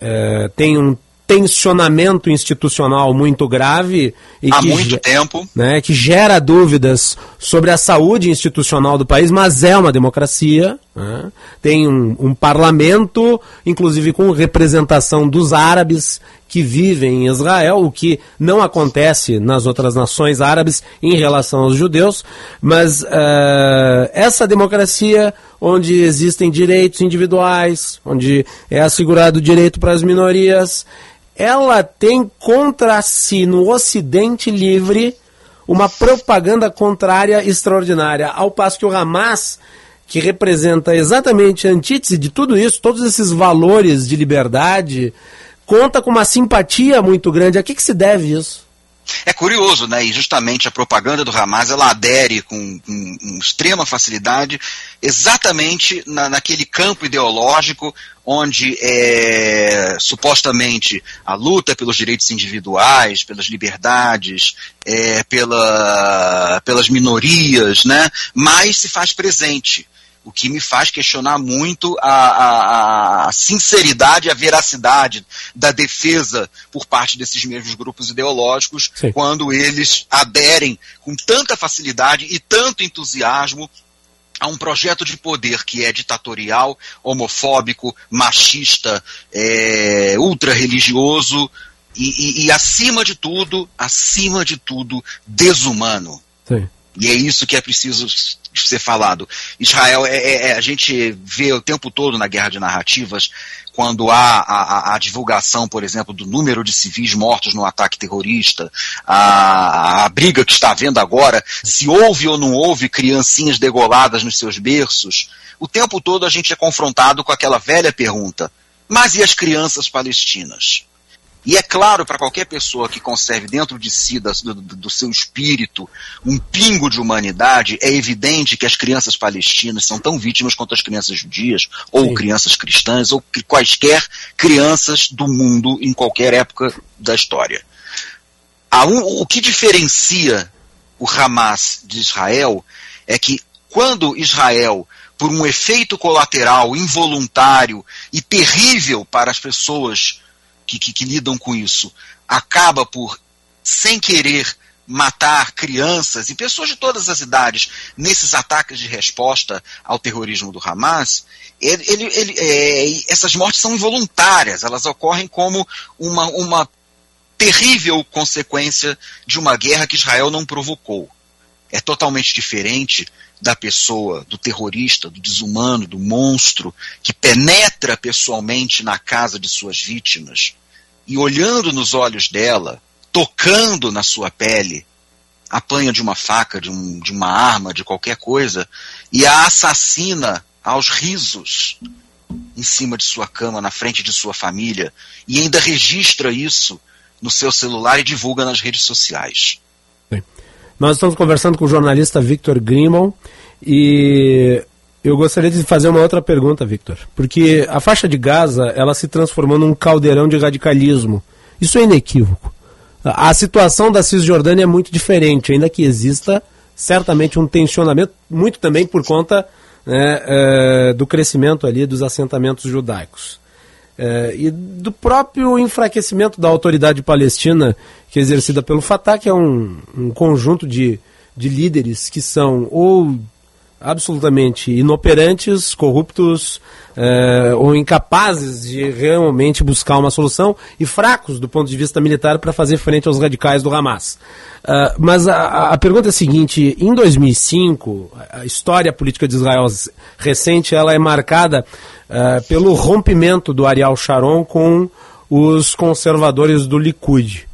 uh, tem um tensionamento institucional muito grave e há que, muito tempo, né, que gera dúvidas sobre a saúde institucional do país, mas é uma democracia. Né? Tem um, um, parlamento, inclusive com representação dos árabes que vivem em Israel, o que não acontece nas outras nações árabes em relação aos judeus, mas uh, essa democracia onde existem direitos individuais, onde é assegurado o direito para as minorias, ela tem contra si no Ocidente livre uma propaganda contrária extraordinária, ao passo que o Hamas, que representa exatamente a antítese de tudo isso, todos esses valores de liberdade, conta com uma simpatia muito grande. A que, que se deve isso? É curioso, né? E justamente a propaganda do Hamas ela adere com, com, com extrema facilidade exatamente na, naquele campo ideológico onde é, supostamente a luta pelos direitos individuais, pelas liberdades, é, pela, pelas minorias, né? mais se faz presente o que me faz questionar muito a, a, a, sinceridade e a veracidade da defesa por parte desses mesmos grupos ideológicos Sim. quando eles aderem com tanta facilidade e tanto entusiasmo a um projeto de poder que é ditatorial, homofóbico, machista, é, ultra-religioso e, e, e, acima de tudo, acima de tudo, desumano. Sim. E é isso que é preciso ser falado. Israel, é, é, é, a gente vê o tempo todo na guerra de narrativas, quando há a, a, a, divulgação, por exemplo, do número de civis mortos no ataque terrorista, a, a briga que está havendo agora, se houve ou não houve criancinhas degoladas nos seus berços, o tempo todo a gente é confrontado com aquela velha pergunta: mas e as crianças palestinas? E é claro para qualquer pessoa que conserve dentro de si, do, do, do, seu espírito, um pingo de humanidade, é evidente que as crianças palestinas são tão vítimas quanto as crianças judias, ou Sim. crianças cristãs, ou quaisquer crianças do mundo em qualquer época da história. Um, o que diferencia o Hamas de Israel é que quando Israel por um efeito colateral involuntário e terrível para as pessoas que, que, que lidam com isso, acaba por, sem querer, matar crianças e pessoas de todas as idades nesses ataques de resposta ao terrorismo do Hamas, ele, ele, ele, é, essas mortes são involuntárias, elas ocorrem como uma, uma terrível consequência de uma guerra que Israel não provocou. É totalmente diferente da pessoa, do terrorista, do desumano, do monstro, que penetra pessoalmente na casa de suas vítimas e, olhando nos olhos dela, tocando na sua pele, apanha de uma faca, de, um, de uma arma, de qualquer coisa, e a assassina aos risos em cima de sua cama, na frente de sua família, e ainda registra isso no seu celular e divulga nas redes sociais. Nós estamos conversando com o jornalista Victor Grimon e eu gostaria de fazer uma outra pergunta, Victor, porque a faixa de Gaza ela se transformou num caldeirão de radicalismo. Isso é inequívoco. A situação da Cisjordânia é muito diferente, ainda que exista certamente um tensionamento, muito também por conta né, é, do crescimento ali dos assentamentos judaicos. É, e do próprio enfraquecimento da autoridade palestina, que é exercida pelo Fatah, que é um, um conjunto de, de líderes que são ou absolutamente inoperantes, corruptos eh, ou incapazes de realmente buscar uma solução e fracos do ponto de vista militar para fazer frente aos radicais do Hamas. Uh, mas a, a, pergunta é a seguinte: em 2005, a história política de Israel recente ela é marcada uh, pelo rompimento do Ariel Sharon com os conservadores do Likud.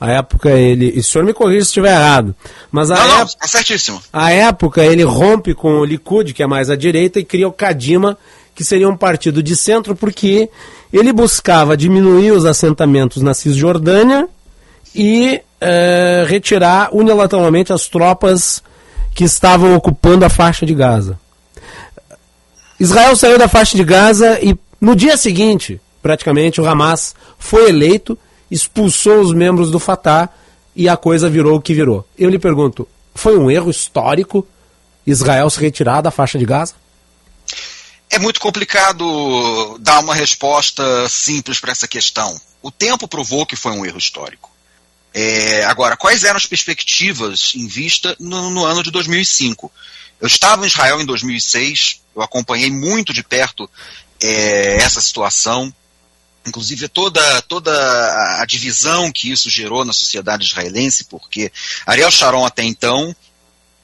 A época ele. E o senhor me corrija se estiver errado. Mas a não, época, não, tá certíssimo. A época ele rompe com o Likud, que é mais à direita, e cria o Kadima, que seria um partido de centro, porque ele buscava diminuir os assentamentos na Cisjordânia e é, retirar unilateralmente as tropas que estavam ocupando a faixa de Gaza. Israel saiu da faixa de Gaza e no dia seguinte, praticamente, o Hamas foi eleito expulsou os membros do Fatah e a coisa virou o que virou. Eu lhe pergunto, foi um erro histórico Israel se retirar da faixa de Gaza? É muito complicado dar uma resposta simples para essa questão. O tempo provou que foi um erro histórico. É, agora, quais eram as perspectivas em vista no, no, ano de 2005? Eu estava em Israel em 2006, eu acompanhei muito de perto é, essa situação inclusive toda, toda a divisão que isso gerou na sociedade israelense, porque Ariel Sharon até então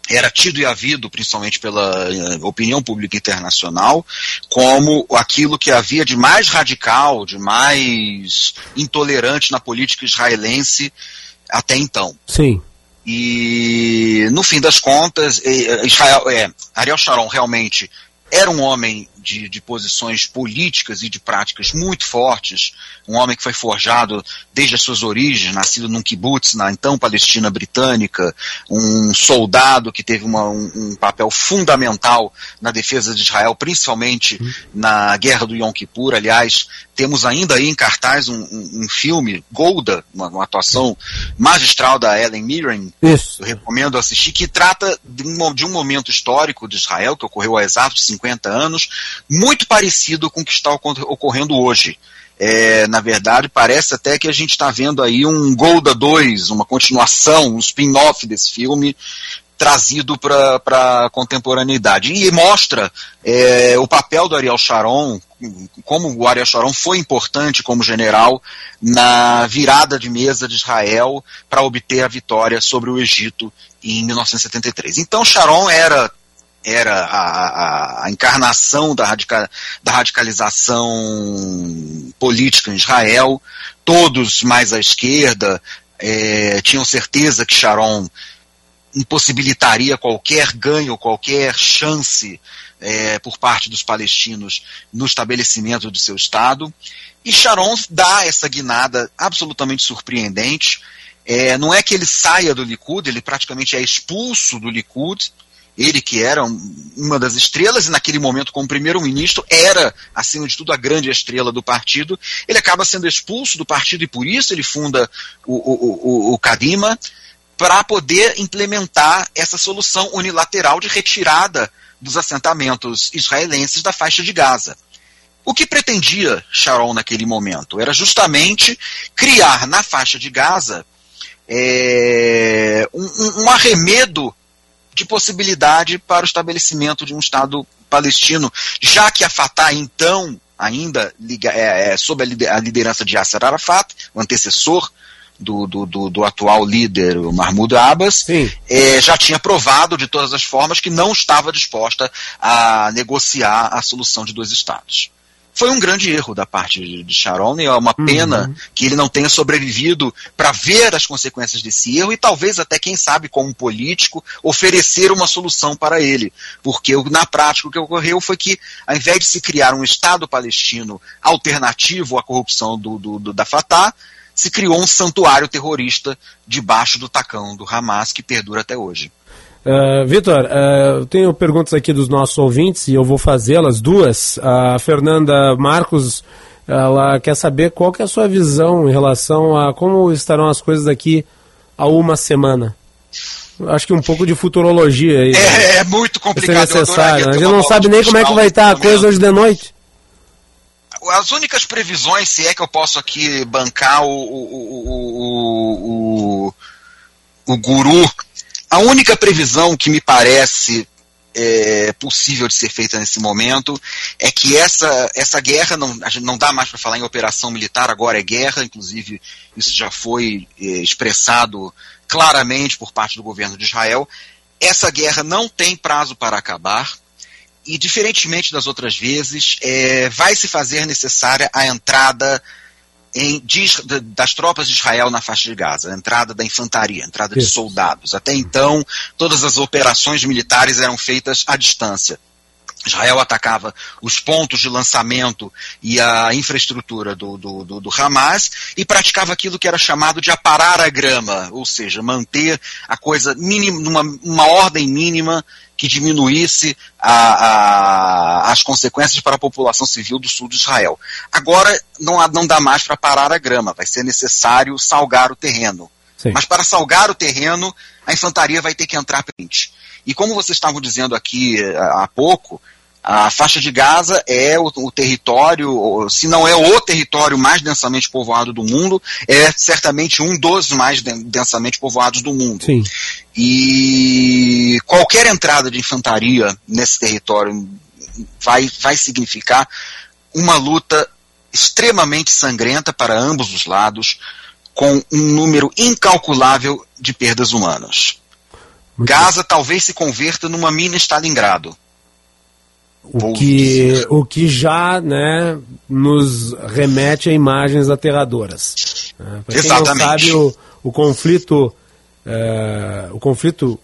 era tido e havido, principalmente pela eh, opinião pública internacional, como aquilo que havia de mais radical, de mais intolerante na política israelense até então. Sim. E no fim das contas, eh, Israel, é, Ariel Sharon realmente era um homem de, de, posições políticas e de práticas muito fortes, um homem que foi forjado desde as suas origens, nascido num kibbutz na então Palestina britânica, um soldado que teve uma, um, um, papel fundamental na defesa de Israel, principalmente uhum. na Guerra do Yom Kippur. Aliás, temos ainda aí em cartaz um, um, um filme, Golda, uma, uma, atuação magistral da Ellen Mirren, Isso. eu recomendo assistir, que trata de um, de um momento histórico de Israel, que ocorreu há exatos 50 anos, muito parecido com o que está ocorrendo hoje. É, na verdade, parece até que a gente está vendo aí um Golda 2, uma continuação, um spin-off desse filme, trazido para a contemporaneidade. E mostra é, o papel do Ariel Sharon, como o Ariel Sharon foi importante como general na virada de mesa de Israel para obter a vitória sobre o Egito em 1973. Então Sharon era era a, a, a encarnação da, radica, da radicalização política em Israel, todos mais à esquerda é, tinham certeza que Sharon impossibilitaria qualquer ganho, qualquer chance é, por parte dos palestinos no estabelecimento de seu Estado. E Sharon dá essa guinada absolutamente surpreendente. É, não é que ele saia do Likud, ele praticamente é expulso do Likud, ele que era uma das estrelas e naquele momento como primeiro-ministro era, acima de tudo, a grande estrela do partido, ele acaba sendo expulso do partido e por isso ele funda o, o, o, o Kadima para poder implementar essa solução unilateral de retirada dos assentamentos israelenses da faixa de Gaza. O que pretendia Sharon naquele momento era justamente criar na faixa de Gaza é, um, um arremedo de possibilidade para o estabelecimento de um Estado palestino, já que a Fatah, então, ainda liga, é, é, sob a liderança de Yasser Arafat, o antecessor do, do, do, do atual líder, o Mahmoud Abbas, é, já tinha provado de todas as formas que não estava disposta a negociar a solução de dois Estados foi um grande erro da parte de Sharon e é uma pena uhum. que ele não tenha sobrevivido para ver as consequências desse erro e talvez até, quem sabe, como político, oferecer uma solução para ele. Porque na prática o que ocorreu foi que, ao invés de se criar um Estado palestino alternativo à corrupção do, do, do da Fatah, se criou um santuário terrorista debaixo do tacão do Hamas que perdura até hoje. Uh, Vitor, uh, eu tenho perguntas aqui dos nossos ouvintes e eu vou fazê-las duas. A Fernanda Marcos, ela quer saber qual que é a sua visão em relação a como estarão as coisas daqui a uma semana. Acho que um pouco de futurologia aí. É, é muito complicado. É necessário. A gente não sabe nem como é que vai estar a coisa hoje de noite. As únicas previsões, se é que eu posso aqui bancar o, o, o, o guru a única previsão que me parece é, possível de ser feita nesse momento é que essa, essa guerra, não, não dá mais para falar em operação militar, agora é guerra, inclusive isso já foi é, expressado claramente por parte do governo de Israel. Essa guerra não tem prazo para acabar e, diferentemente das outras vezes, é, vai se fazer necessária a entrada em, das tropas de Israel na faixa de Gaza, a entrada da infantaria, a entrada Isso. de soldados. Até então, todas as operações militares eram feitas à distância. Israel atacava os pontos de lançamento e a infraestrutura do, do, do, do, Hamas e praticava aquilo que era chamado de aparar a grama, ou seja, manter a coisa mínima, numa uma ordem mínima que diminuísse a, a, as consequências para a população civil do sul de Israel. Agora não, há, não dá mais para parar a grama, vai ser necessário salgar o terreno. Sim. Mas para salgar o terreno, a infantaria vai ter que entrar frente. E como vocês estavam dizendo aqui eh, há pouco, a faixa de Gaza é o, o, território, se não é o território mais densamente povoado do mundo, é certamente um dos mais densamente povoados do mundo. Sim. E qualquer entrada de infantaria nesse território vai, vai significar uma luta extremamente sangrenta para ambos os lados, com um número incalculável de perdas humanas. Muito Gaza bem. talvez se converta numa mini Stalingrado. O que, o que já né, nos remete a imagens aterradoras. Né? Para quem não sabe, o, o conflito Uh, o conflito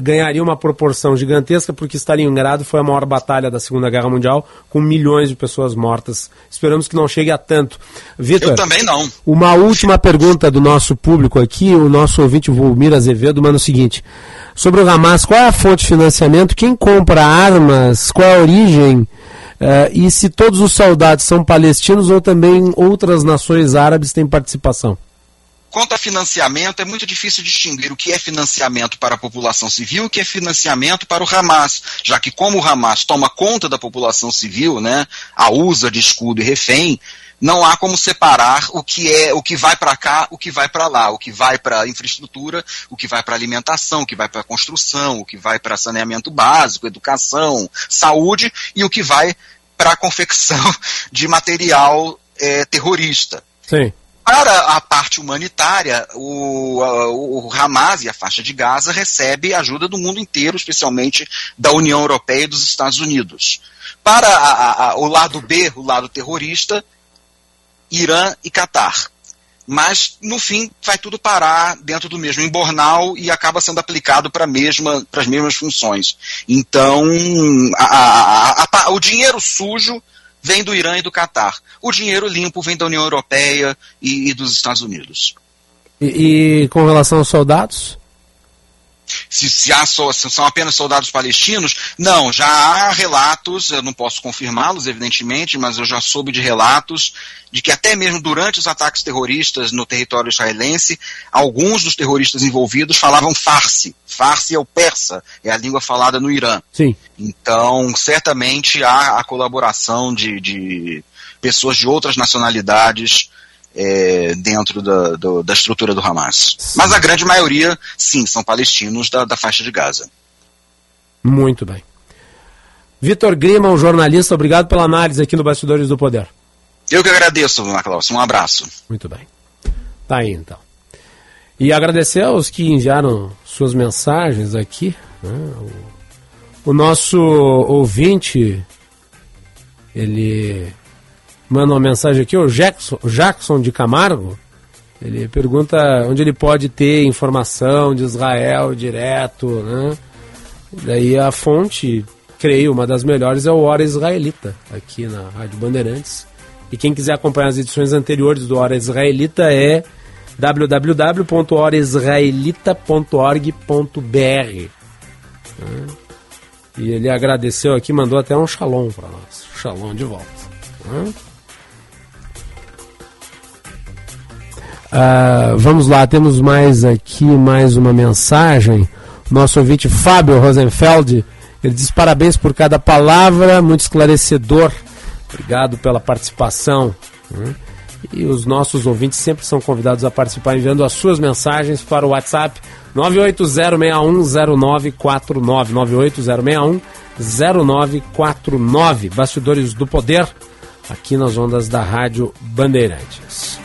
ganharia uma proporção gigantesca porque Stalingrado foi a maior batalha da Segunda Guerra Mundial, com milhões de pessoas mortas. Esperamos que não chegue a tanto. Vitor, Eu também não. Uma última pergunta do nosso público aqui, o nosso ouvinte Volmir Azevedo manda o seguinte: sobre o Hamas, qual é a fonte de financiamento? Quem compra armas? Qual é a origem? Uh, e se todos os soldados são palestinos ou também outras nações árabes têm participação? Quanto a financiamento, é muito difícil distinguir o que é financiamento para a população civil e o que é financiamento para o Hamas, já que como o Hamas toma conta da população civil, né, a usa de escudo e refém, não há como separar o que é o que vai para cá, o que vai para lá, o que vai para infraestrutura, o que vai para alimentação, o que vai para construção, o que vai para saneamento básico, educação, saúde e o que vai para a confecção de material é, terrorista. Sim. Para a parte humanitária, o, o, Hamas e a faixa de Gaza recebe ajuda do mundo inteiro, especialmente da União Europeia e dos Estados Unidos. Para a, a, o lado B, o lado terrorista, Irã e Catar. Mas, no fim, vai tudo parar dentro do mesmo embornal e acaba sendo aplicado para mesma, as mesmas funções. Então, a, o dinheiro sujo vem do Irã e do Catar. O dinheiro limpo vem da União Europeia e, e dos Estados Unidos. E, e, com relação aos soldados? Se, se, há, se, são apenas soldados palestinos, não, já há relatos, eu não posso confirmá-los, evidentemente, mas eu já soube de relatos de que até mesmo durante os ataques terroristas no território israelense, alguns dos terroristas envolvidos falavam farsi. Farsi é o persa, é a língua falada no Irã. Sim. Então, certamente há a colaboração de, de pessoas de outras nacionalidades é, dentro da, do, da estrutura do Hamas. Sim. Mas a grande maioria, sim, são palestinos da, da faixa de Gaza. Muito bem. Vitor Grima, um jornalista, obrigado pela análise aqui no Bastidores do Poder. Eu que agradeço, Maclaus. Um abraço. Muito bem. Tá aí então. E agradecer aos que enviaram suas mensagens aqui. Né? O, o nosso ouvinte, ele manda uma mensagem aqui, o Jackson, Jackson de Camargo. Ele pergunta onde ele pode ter informação de Israel direto, né? Daí a fonte, creio, uma das melhores é o Hora Israelita, aqui na Rádio Bandeirantes. E quem quiser acompanhar as edições anteriores do Hora Israelita é www.horaisraelita.org.br. Né? E ele agradeceu aqui, mandou até um shalom para nós. Shalom de volta. Né? Uh, vamos lá, temos mais aqui mais uma mensagem. Nosso ouvinte Fábio Rosenfeld, ele diz parabéns por cada palavra, muito esclarecedor. Obrigado pela participação. Né? E os nossos ouvintes sempre são convidados a participar enviando as suas mensagens para o WhatsApp 980610949 980610949 Bastidores do Poder aqui nas ondas da Rádio Bandeirantes.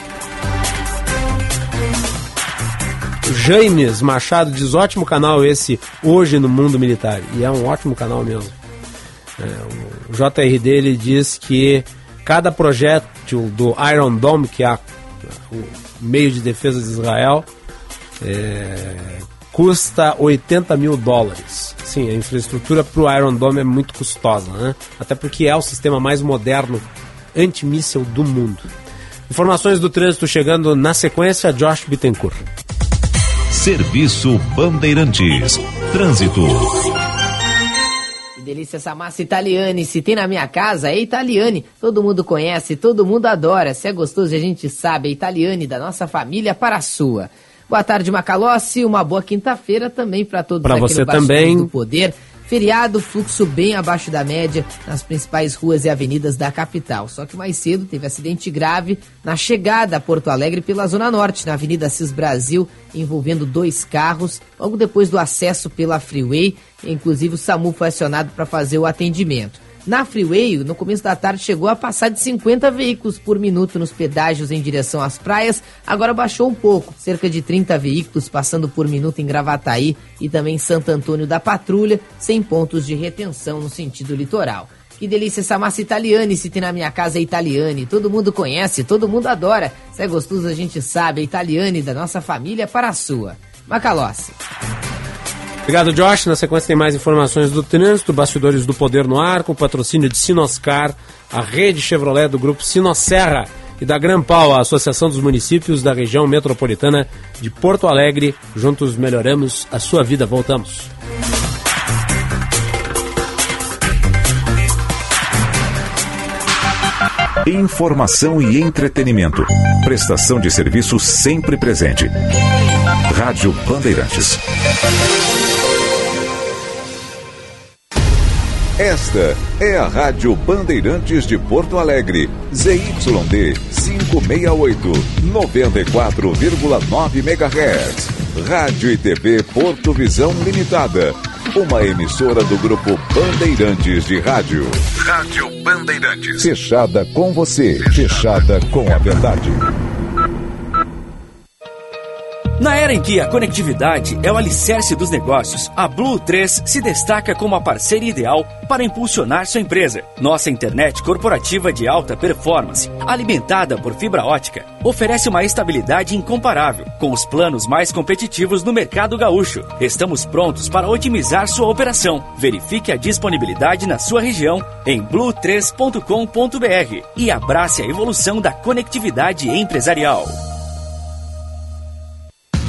James Machado diz: ótimo canal esse hoje no mundo militar. E é um ótimo canal mesmo. É, o JRD ele diz que cada projétil do Iron Dome, que é o meio de defesa de Israel, é, custa 80 mil dólares. Sim, a infraestrutura para o Iron Dome é muito custosa, né? até porque é o sistema mais moderno antimíssel do mundo. Informações do trânsito chegando na sequência, Josh Bittencourt. Serviço Bandeirantes. Trânsito. Que delícia essa massa italiane. Se tem na minha casa, é italiane. Todo mundo conhece, todo mundo adora. Se é gostoso, a gente sabe. É italiane da nossa família para a sua. Boa tarde, Macalossi. Uma boa quinta-feira também para todos pra aqui você no também. do Poder. Feriado, fluxo bem abaixo da média nas principais ruas e avenidas da capital. Só que mais cedo teve acidente grave na chegada a Porto Alegre pela Zona Norte, na Avenida Cis Brasil, envolvendo dois carros, logo depois do acesso pela Freeway. Inclusive o SAMU foi acionado para fazer o atendimento. Na Freeway, no começo da tarde, chegou a passar de 50 veículos por minuto nos pedágios em direção às praias. Agora baixou um pouco, cerca de 30 veículos passando por minuto em Gravataí e também Santo Antônio da Patrulha, sem pontos de retenção no sentido litoral. Que delícia essa massa italiana, se tem na minha casa é italiane. Todo mundo conhece, todo mundo adora. Se é gostoso, a gente sabe, é italiane da nossa família para a sua. Macalossi. Obrigado, Josh. Na sequência tem mais informações do trânsito, bastidores do poder no ar, com patrocínio de Sinoscar, a rede Chevrolet do grupo Sinosserra e da Grampal, a Associação dos Municípios da região metropolitana de Porto Alegre. Juntos melhoramos a sua vida. Voltamos. Informação e entretenimento. Prestação de serviço sempre presente. Rádio Bandeirantes. Esta é a Rádio Bandeirantes de Porto Alegre, ZYD 568, 94,9 MHz. Rádio e TV Porto Visão Limitada, uma emissora do grupo Bandeirantes de Rádio. Rádio Bandeirantes. Fechada com você, fechada com a verdade. Na era em que a conectividade é o alicerce dos negócios, a Blue 3 se destaca como a parceira ideal para impulsionar sua empresa. Nossa internet corporativa de alta performance, alimentada por fibra ótica, oferece uma estabilidade incomparável, com os planos mais competitivos no mercado gaúcho. Estamos prontos para otimizar sua operação. Verifique a disponibilidade na sua região em blue3.com.br e abrace a evolução da conectividade empresarial.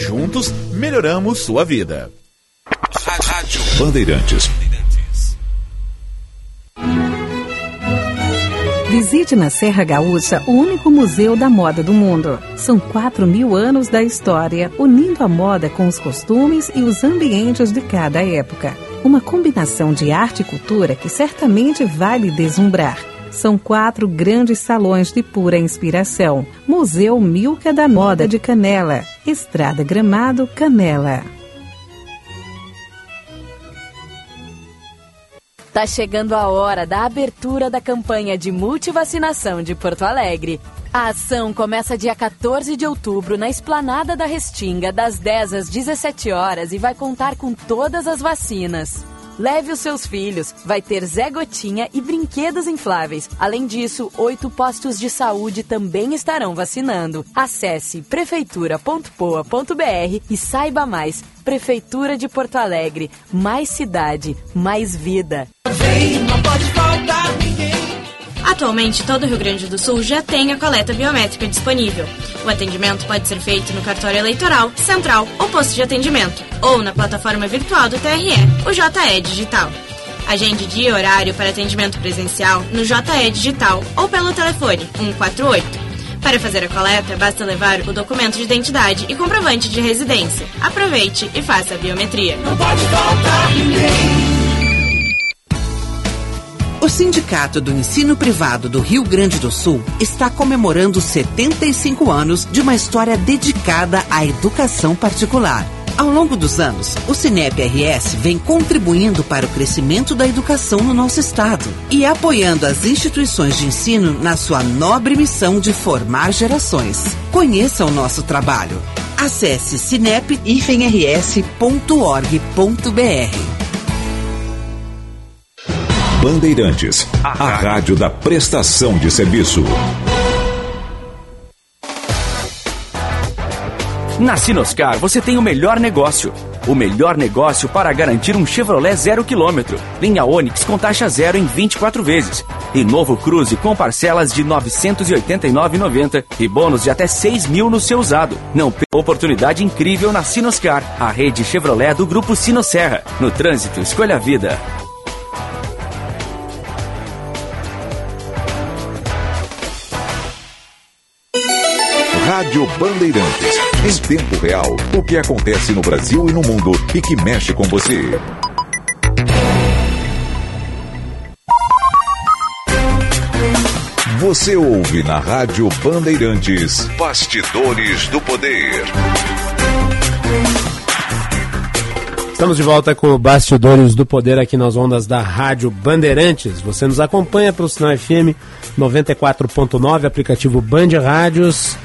juntos melhoramos sua vida. Rádio Bandeirantes. Visite na Serra Gaúcha o único museu da moda do mundo. São 4 mil anos da história, unindo a moda com os costumes e os ambientes de cada época. Uma combinação de arte e cultura que certamente vai lhe deslumbrar. São quatro grandes salões de pura inspiração. Museu Milka da Moda de Canela. Estrada Gramado, Canela. Tá chegando a hora da abertura da campanha de multivacinação de Porto Alegre. A ação começa dia 14 de outubro na Esplanada da Restinga, das 10 às 17 horas e vai contar com todas as vacinas. Leve os seus filhos, vai ter Zé Gotinha e brinquedos infláveis. Além disso, oito postos de saúde também estarão vacinando. Acesse prefeitura.poa.br e saiba mais. Prefeitura de Porto Alegre, mais cidade, mais vida. Vem, não pode faltar ninguém. Atualmente, todo o Rio Grande do Sul já tem a coleta biométrica disponível. O atendimento pode ser feito no cartório eleitoral, central ou posto de atendimento, ou na plataforma virtual do TRE, o JE Digital. Agende dia e horário para atendimento presencial no JE Digital ou pelo telefone 148. Para fazer a coleta, basta levar o documento de identidade e comprovante de residência. Aproveite e faça a biometria. Não pode faltar ninguém. O Sindicato do Ensino Privado do Rio Grande do Sul está comemorando 75 anos de uma história dedicada à educação particular. Ao longo dos anos, o Cinep RS vem contribuindo para o crescimento da educação no nosso estado e apoiando as instituições de ensino na sua nobre missão de formar gerações. Conheça o nosso trabalho. Acesse cinep-rs.org.br. Bandeirantes, a rádio da prestação de serviço. Na Sinoscar você tem o melhor negócio. O melhor negócio para garantir um Chevrolet zero quilômetro. Linha Onix com taxa zero em 24 vezes. E novo Cruze com parcelas de R$ 989,90 e bônus de até 6 mil no seu usado. Não perca oportunidade incrível na Sinoscar, a rede Chevrolet do Grupo Sinosserra. No trânsito, escolha a vida. Rádio Bandeirantes. Em tempo real, o que acontece no Brasil e no mundo e que mexe com você. Você ouve na Rádio Bandeirantes Bastidores do Poder. Estamos de volta com o Bastidores do Poder aqui nas ondas da Rádio Bandeirantes. Você nos acompanha pelo sinal FM 94.9, aplicativo Band Rádios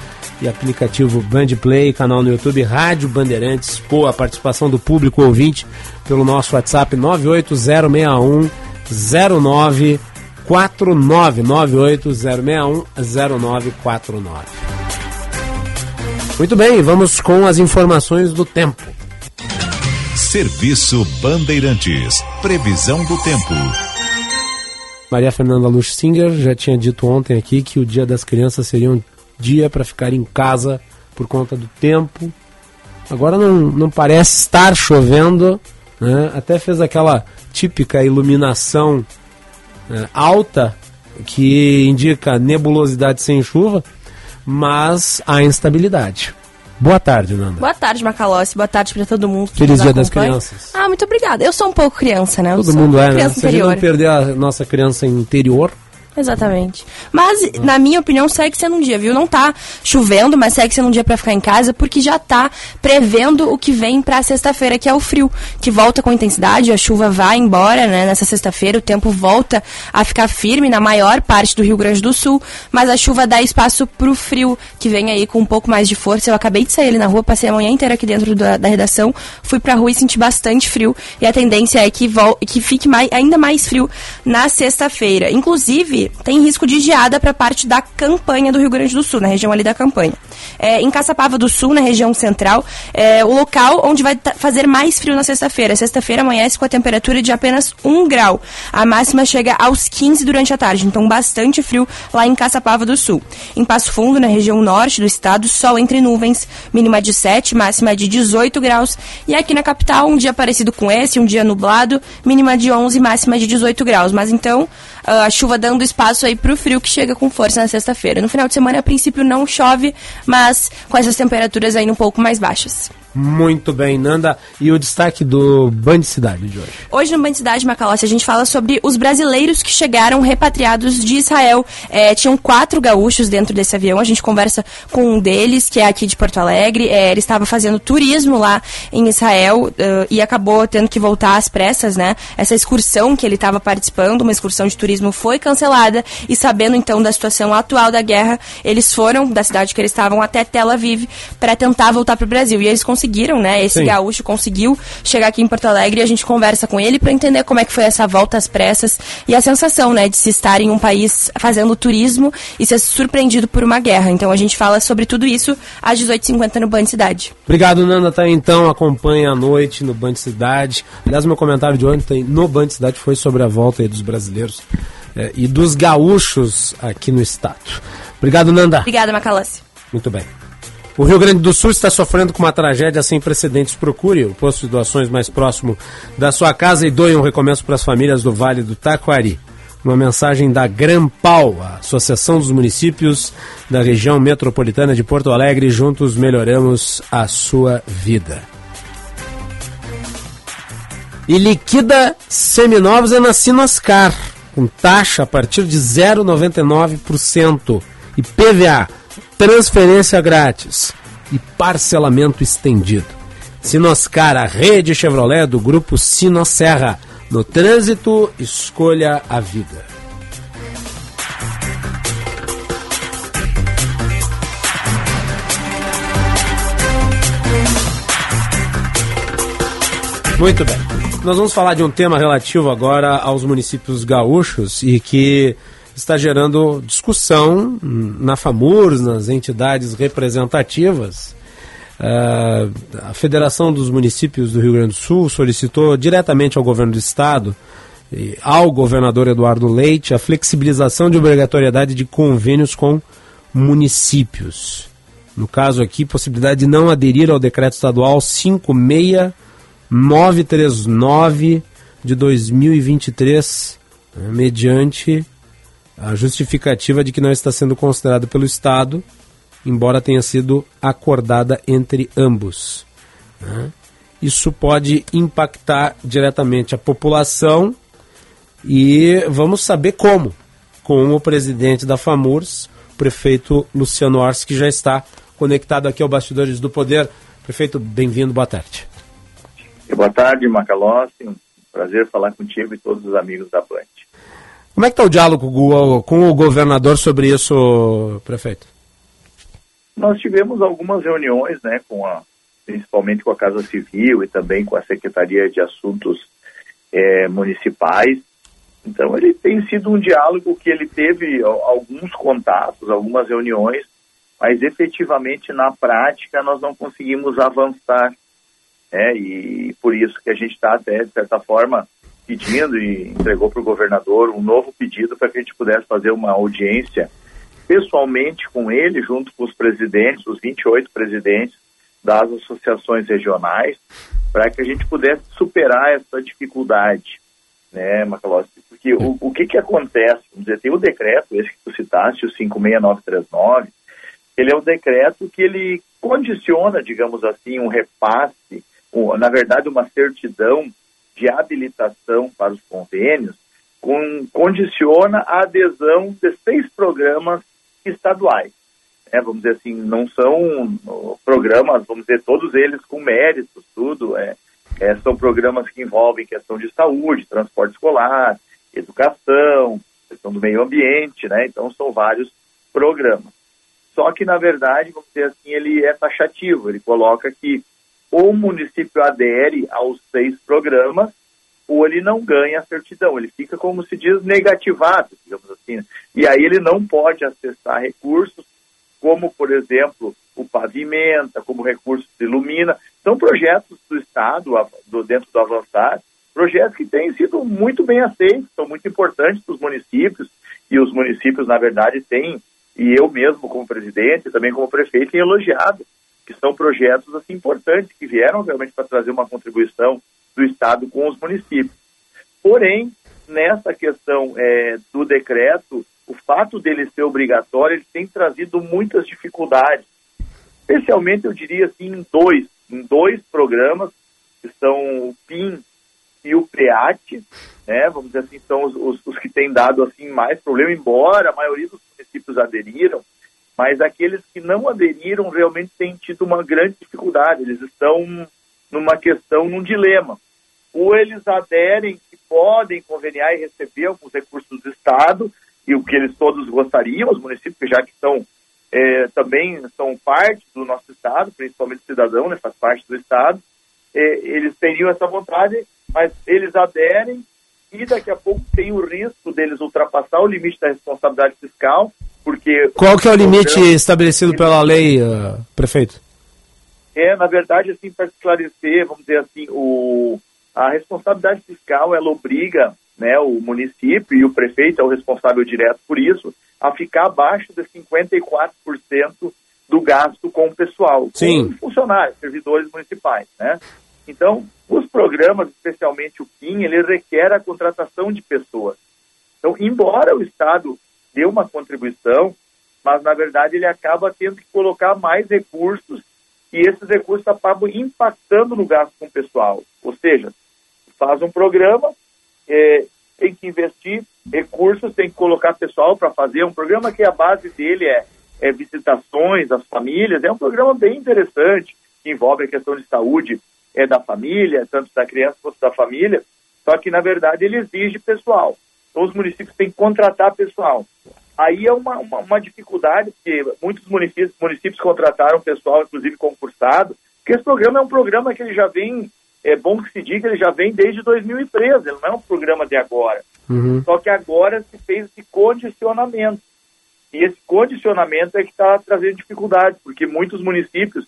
e aplicativo Band Play, canal no YouTube Rádio Bandeirantes. Pô, a participação do público ouvinte pelo nosso WhatsApp 98061 0949 98061 0949. Muito bem, vamos com as informações do tempo. Serviço Bandeirantes. Previsão do tempo. Maria Fernanda Lux Singer já tinha dito ontem aqui que o Dia das Crianças seria um dia para ficar em casa por conta do tempo. Agora não, não parece estar chovendo, né? até fez aquela típica iluminação né, alta que indica nebulosidade sem chuva, mas há instabilidade. Boa tarde, Nanda. Boa tarde, Macalossi. Boa tarde para todo mundo. Feliz Dia das Crianças. Ah, muito obrigada. Eu sou um pouco criança, né? Eu todo mundo é, né? Se a gente não perder a nossa criança interior, Exatamente. Mas, na minha opinião, segue sendo um dia, viu? Não tá chovendo, mas segue sendo um dia para ficar em casa, porque já tá prevendo o que vem pra sexta-feira, que é o frio, que volta com intensidade, a chuva vai embora, né? Nessa sexta-feira, o tempo volta a ficar firme na maior parte do Rio Grande do Sul, mas a chuva dá espaço pro frio, que vem aí com um pouco mais de força. Eu acabei de sair ali na rua, passei a manhã inteira aqui dentro da, da redação, fui pra rua e senti bastante frio, e a tendência é que, que fique mais, ainda mais frio na sexta-feira. Inclusive, tem risco de geada para parte da campanha do Rio Grande do Sul, na região ali da campanha. É, em Caçapava do Sul, na região central, é o local onde vai fazer mais frio na sexta-feira. Sexta-feira amanhece com a temperatura de apenas 1 grau. A máxima chega aos 15 durante a tarde, então bastante frio lá em Caçapava do Sul. Em Passo Fundo, na região norte do estado, sol entre nuvens, mínima de 7, máxima de 18 graus. E aqui na capital, um dia parecido com esse, um dia nublado, mínima de 11, máxima de 18 graus. Mas então, a chuva dando espaço aí pro frio que chega com força na sexta-feira. No final de semana, a princípio, não chove, mas com essas temperaturas ainda um pouco mais baixas. Muito bem, Nanda. E o destaque do Band Cidade de hoje? Hoje no Band Cidade, Macalossi, a gente fala sobre os brasileiros que chegaram repatriados de Israel. É, tinham quatro gaúchos dentro desse avião. A gente conversa com um deles, que é aqui de Porto Alegre. É, ele estava fazendo turismo lá em Israel uh, e acabou tendo que voltar às pressas, né? Essa excursão que ele estava participando, uma excursão de turismo, foi cancelada. E sabendo então da situação atual da guerra, eles foram da cidade que eles estavam até Tel Aviv para tentar voltar para o Brasil. E eles conseguiram né? Esse Sim. gaúcho conseguiu chegar aqui em Porto Alegre e a gente conversa com ele para entender como é que foi essa volta às pressas e a sensação, né, de se estar em um país fazendo turismo e ser surpreendido por uma guerra. Então a gente fala sobre tudo isso às 18h50 no Band Cidade. Obrigado, Nanda. Tá então, acompanha a noite no Band Cidade. Aliás, meu comentário de ontem no Band Cidade foi sobre a volta dos brasileiros e dos gaúchos aqui no estado. Obrigado, Nanda. Obrigada, Macalossi. Muito bem. O Rio Grande do Sul está sofrendo com uma tragédia sem precedentes. Procure o posto de doações mais próximo da sua casa e doe um recomeço para as famílias do Vale do Taquari. Uma mensagem da Grampal, a Associação dos Municípios da região metropolitana de Porto Alegre. Juntos melhoramos a sua vida. E liquida seminovos é na Sinoscar, com taxa a partir de 0,99% e PVA transferência grátis e parcelamento estendido. Sinoscar, a rede Chevrolet do grupo Sinosserra. No trânsito, escolha a vida. Muito bem. Nós vamos falar de um tema relativo agora aos municípios gaúchos e que está gerando discussão na FAMURS, nas entidades representativas. Uh, a Federação dos Municípios do Rio Grande do Sul solicitou diretamente ao governo do estado e ao governador Eduardo Leite a flexibilização de obrigatoriedade de convênios com municípios. No caso aqui, possibilidade de não aderir ao decreto estadual 56939 de 2023, né, mediante a justificativa de que não está sendo considerado pelo Estado, embora tenha sido acordada entre ambos. Né? Isso pode impactar diretamente a população e vamos saber como, com o presidente da FAMURS, prefeito Luciano Ors, que já está conectado aqui ao Bastidores do Poder. Prefeito, bem-vindo, boa tarde. Boa tarde, Macalossi. Um prazer falar contigo e todos os amigos da Band. Como é que está o diálogo com o governador sobre isso, prefeito? Nós tivemos algumas reuniões, né, com a, principalmente com a Casa Civil e também com a Secretaria de Assuntos é, Municipais. Então, ele tem sido um diálogo que ele teve alguns contatos, algumas reuniões, mas efetivamente na prática nós não conseguimos avançar. Né, e por isso que a gente está até, de certa forma, pedindo e entregou para o governador um novo pedido para que a gente pudesse fazer uma audiência pessoalmente com ele, junto com os presidentes, os 28 presidentes das associações regionais, para que a gente pudesse superar essa dificuldade, né, Macalossi? Porque o, o que que acontece? Vamos dizer, tem o decreto, esse que tu citaste, o 56939, ele é o decreto que ele condiciona, digamos assim, um repasse, um, na verdade, uma certidão de habilitação para os convênios com, condiciona a adesão de seis programas estaduais. É, vamos dizer assim, não são programas, vamos dizer, todos eles com méritos, tudo. É, é, são programas que envolvem questão de saúde, transporte escolar, educação, questão do meio ambiente, né? Então são vários programas. Só que, na verdade, vamos dizer assim, ele é taxativo, ele coloca que o município adere aos seis programas ou ele não ganha a certidão, ele fica, como se diz, negativado, digamos assim. E aí ele não pode acessar recursos como, por exemplo, o Pavimenta, como recursos Ilumina. São projetos do Estado, do, dentro do Avançar, projetos que têm sido muito bem aceitos, são muito importantes para os municípios, e os municípios, na verdade, têm, e eu mesmo como presidente, também como prefeito, tenho elogiado, que são projetos assim importantes, que vieram realmente para trazer uma contribuição do Estado com os municípios. Porém, nessa questão é, do decreto, o fato dele ser obrigatório, ele tem trazido muitas dificuldades, especialmente, eu diria assim, em dois, em dois programas, que são o PIN e o PREAT, né, vamos dizer assim, são os, os, os, que têm dado assim mais problema, embora a maioria dos municípios aderiram, mas aqueles que não aderiram realmente têm tido uma grande dificuldade, eles estão numa questão, num dilema. Ou eles aderem que podem conveniar e receber alguns recursos do Estado, e o que eles todos gostariam, os municípios já que estão é, também são parte do nosso Estado, principalmente o cidadão, né, faz parte do Estado, é, eles teriam essa vontade, mas eles aderem e daqui a pouco tem o risco deles ultrapassar o limite da responsabilidade fiscal, porque... Qual que é o limite estabelecido pela lei, uh, prefeito? É, na verdade, assim, para esclarecer, vamos dizer assim, o, a responsabilidade fiscal, ela obriga né, o município e o prefeito é o responsável direto por isso, a ficar abaixo de 54% do gasto com o pessoal, Sim. com funcionários, servidores municipais, né? Então, os programas, especialmente o PIN, ele requer a contratação de pessoas. Então, embora o Estado dê uma contribuição, mas na verdade ele acaba tendo que colocar mais recursos e esses recursos acabam impactando no gasto com o pessoal. Ou seja, faz um programa, é, tem que investir recursos, tem que colocar pessoal para fazer um programa que a base dele é, é visitações às famílias, é um programa bem interessante, que envolve a questão de saúde é, da família, tanto da criança quanto da família, só que na verdade ele exige pessoal. Então os municípios têm que contratar pessoal. Aí é uma, uma, uma dificuldade, porque muitos municípios, municípios contrataram pessoal, inclusive concursado, porque esse programa é um programa que ele já vem é bom que se diga, ele já vem desde 2013, ele não é um programa de agora. Uhum. Só que agora se fez esse condicionamento. E esse condicionamento é que está trazendo dificuldades, porque muitos municípios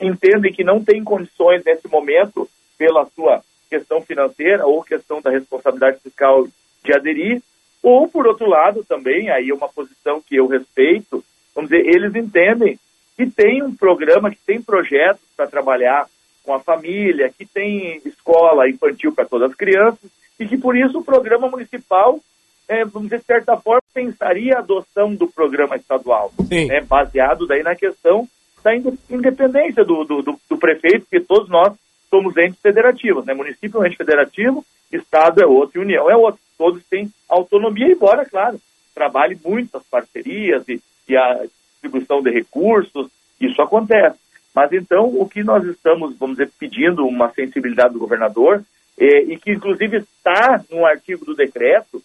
entendem que não têm condições nesse momento, pela sua questão financeira ou questão da responsabilidade fiscal de aderir, ou por outro lado também, aí é uma posição que eu respeito, vamos dizer, eles entendem que tem um programa, que tem projetos para trabalhar com a família, que tem escola infantil para todas as crianças, e que por isso o programa municipal, é, vamos dizer, de certa forma, pensaria a adoção do programa estadual, né, baseado daí na questão da independência do, do, do, do prefeito, porque todos nós somos entes federativos, né? Município é um ente federativo, Estado é outro e União é outro. Todos têm autonomia, embora, claro, trabalhe muitas parcerias e, e a distribuição de recursos, isso acontece. Mas então, o que nós estamos, vamos dizer, pedindo uma sensibilidade do governador, é, e que inclusive está no artigo do decreto,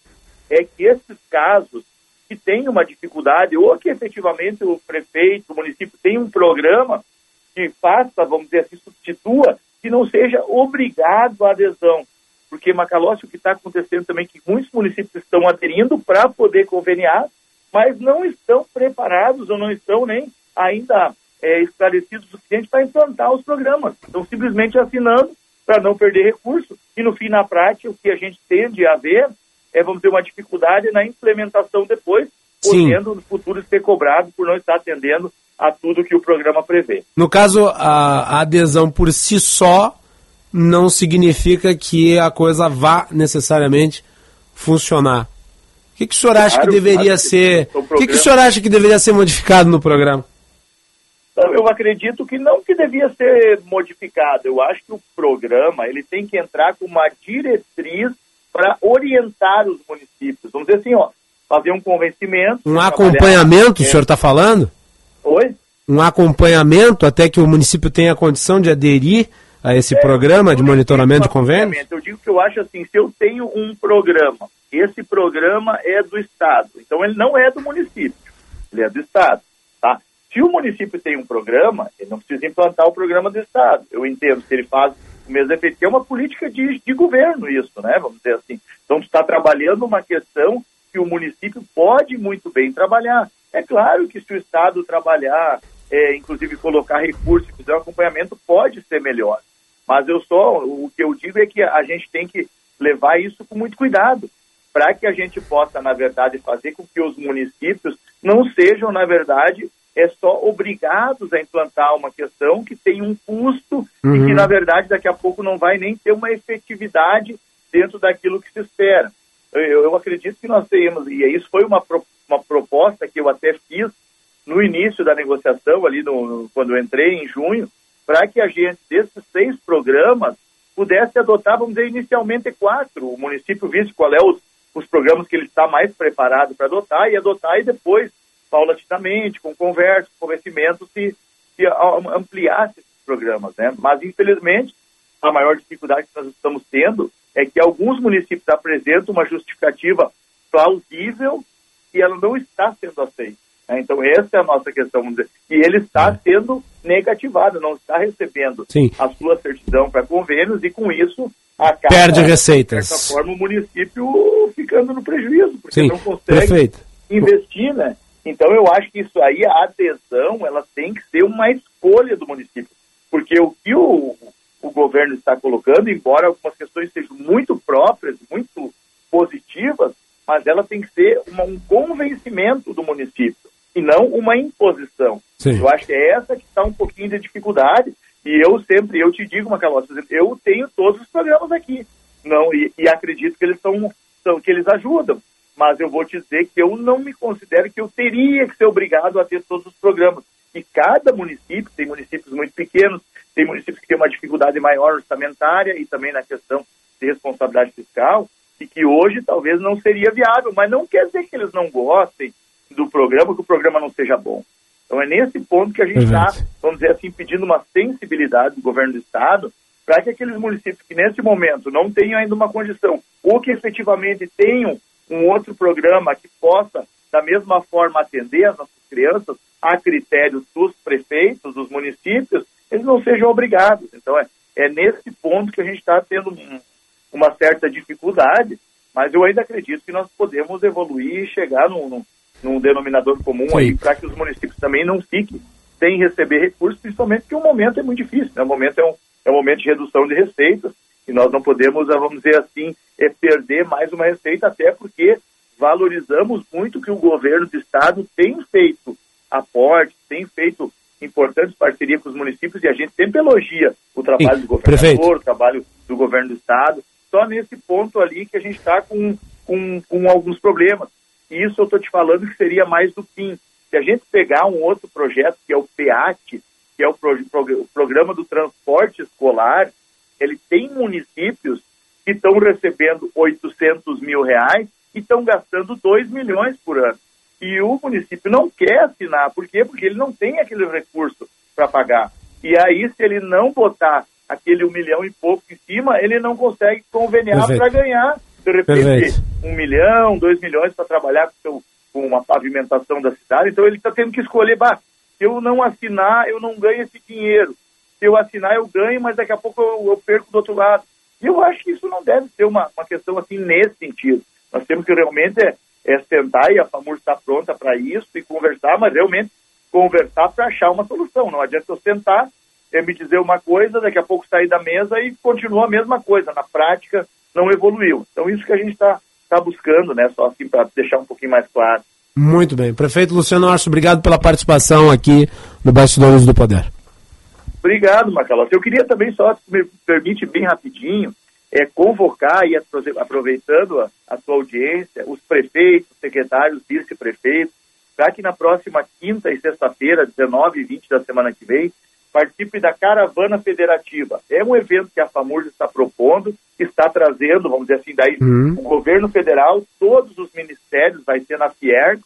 é que esses casos que têm uma dificuldade, ou que efetivamente o prefeito, o município tem um programa que faça, vamos dizer assim, substitua, que não seja obrigado à adesão. Porque, Macalossi, o que está acontecendo também é que muitos municípios estão aderindo para poder conveniar, mas não estão preparados ou não estão nem ainda é, esclarecidos o suficiente para implantar os programas. Estão simplesmente assinando para não perder recurso e, no fim, na prática, o que a gente tende a ver é, vamos ter uma dificuldade na implementação depois, Sim. podendo no futuro ser cobrado por não estar atendendo a tudo que o programa prevê. No caso, a, adesão por si só não significa que a coisa vá necessariamente funcionar. O que, que o senhor acha Claro, que deveria ser. o que, que o senhor acha que deveria ser modificado no programa? Eu acredito que não que devia ser modificado. Eu acho que o programa ele tem que entrar com uma diretriz para orientar os municípios. Vamos dizer assim, ó, fazer um convencimento. Um acompanhamento, o senhor está falando? Oi? Um acompanhamento até que o município tenha condição de aderir a esse é, programa de monitoramento de convênios? Eu digo que eu acho assim, se eu tenho um programa, esse programa é do Estado, então ele não é do município, ele é do Estado, tá? Se o município tem um programa, ele não precisa implantar o programa do Estado. Eu entendo, se ele faz mesmo que é uma política de, de governo isso, né? Vamos dizer assim. Então, está trabalhando uma questão que o município pode muito bem trabalhar. É claro que se o Estado trabalhar, é, inclusive colocar recursos fizer um acompanhamento, pode ser melhor. Mas eu só, o que eu digo é que a gente tem que levar isso com muito cuidado, para que a gente possa, na verdade, fazer com que os municípios não sejam, na verdade, é só obrigados a implantar uma questão que tem um custo uhum. e que, na verdade, daqui a pouco não vai nem ter uma efetividade dentro daquilo que se espera. Eu, eu acredito que nós temos, e isso foi uma, uma proposta que eu até fiz no início da negociação, ali no, quando eu entrei em junho, para que a gente, desses seis programas, pudesse adotar, vamos dizer, inicialmente quatro. O município visse qual é os, os programas que ele está mais preparado para adotar e adotar e depois, paulatinamente, com conversa, com convencimento, se, se ampliasse esses programas. Né? Mas, infelizmente, a maior dificuldade que nós estamos tendo é que alguns municípios apresentam uma justificativa plausível e ela não está sendo aceita. Né? Então, essa é a nossa questão. E ele está é. sendo negativado, não está recebendo Sim. a sua certidão para convênios e, com isso, acaba, perde receitas. De certa forma, o município ficando no prejuízo, porque Sim. não consegue Perfeito. investir, né? Então, eu acho que isso aí, a adesão, ela tem que ser uma escolha do município. Porque o que o, o governo está colocando, embora algumas questões sejam muito próprias, muito positivas, mas ela tem que ser uma, um convencimento do município e não uma imposição. Sim. Eu acho que é essa que está um pouquinho de dificuldade e eu sempre, eu te digo, Macalós, eu tenho todos os programas aqui, não e, e acredito que eles são, são, que eles ajudam, mas eu vou te dizer que eu não me considero que eu teria que ser obrigado a ter todos os programas. E cada município, tem municípios muito pequenos, tem municípios que têm uma dificuldade maior orçamentária e também na questão de responsabilidade fiscal, e que hoje talvez não seria viável, mas não quer dizer que eles não gostem do programa, que o programa não seja bom. Então é nesse ponto que a gente está, vamos dizer assim, pedindo uma sensibilidade do governo do Estado para que aqueles municípios que nesse momento não tenham ainda uma condição ou que efetivamente tenham um outro programa que possa, da mesma forma, atender as nossas crianças a critério dos prefeitos, dos municípios, eles não sejam obrigados. Então é, é nesse ponto que a gente está tendo um, uma certa dificuldade, mas eu ainda acredito que nós podemos evoluir e chegar num, num, num denominador comum Sim. aí para que os municípios também não fiquem sem receber recursos, principalmente porque o momento é muito difícil, né? o momento é um, é um momento de redução de receitas e nós não podemos, vamos dizer assim, é perder mais uma receita, até porque valorizamos muito que o governo do estado tem feito aportes, tem feito importantes parcerias com os municípios e a gente sempre elogia o trabalho do governador, prefeito. o trabalho do governo do estado, só nesse ponto ali que a gente está com, com, com alguns problemas. E isso eu estou te falando que seria mais do fim. Se a gente pegar um outro projeto, que é o PEAT, que é o, pro, o Programa do Transporte Escolar, ele tem municípios que estão recebendo 800 mil reais e estão gastando 2 milhões por ano. E o município não quer assinar. Por quê? Porque ele não tem aquele recurso para pagar. E aí, se ele não botar aquele um milhão e pouco em cima, ele não consegue conveniar para ganhar, de repente, Perfeito. um milhão, dois milhões para trabalhar com, seu, com uma pavimentação da cidade. Então ele está tendo que escolher, bah, se eu não assinar, eu não ganho esse dinheiro. Se eu assinar, eu ganho, mas daqui a pouco eu, eu perco do outro lado. E eu acho que isso não deve ser uma, uma questão assim nesse sentido. Nós temos que realmente é, é sentar e a FAMUR está pronta para isso e conversar, mas realmente conversar para achar uma solução. Não adianta eu sentar é me dizer uma coisa, daqui a pouco sair da mesa e continua a mesma coisa. Na prática, não evoluiu. Então, isso que a gente está tá buscando, né? Só assim para deixar um pouquinho mais claro. Muito bem. Prefeito Luciano Arço, obrigado pela participação aqui no Bastidores do Poder. Obrigado, Macalós. Eu queria também, só, se me permite bem rapidinho, é, convocar, e aproveitando a, a sua audiência, os prefeitos, secretários, vice-prefeitos, para que na próxima quinta e sexta-feira, 19 e 20 da semana que vem, participe da Caravana Federativa. É um evento que a FAMURS está propondo está trazendo, vamos dizer assim, daí Uhum. o governo federal, todos os ministérios, vai ser na Fier,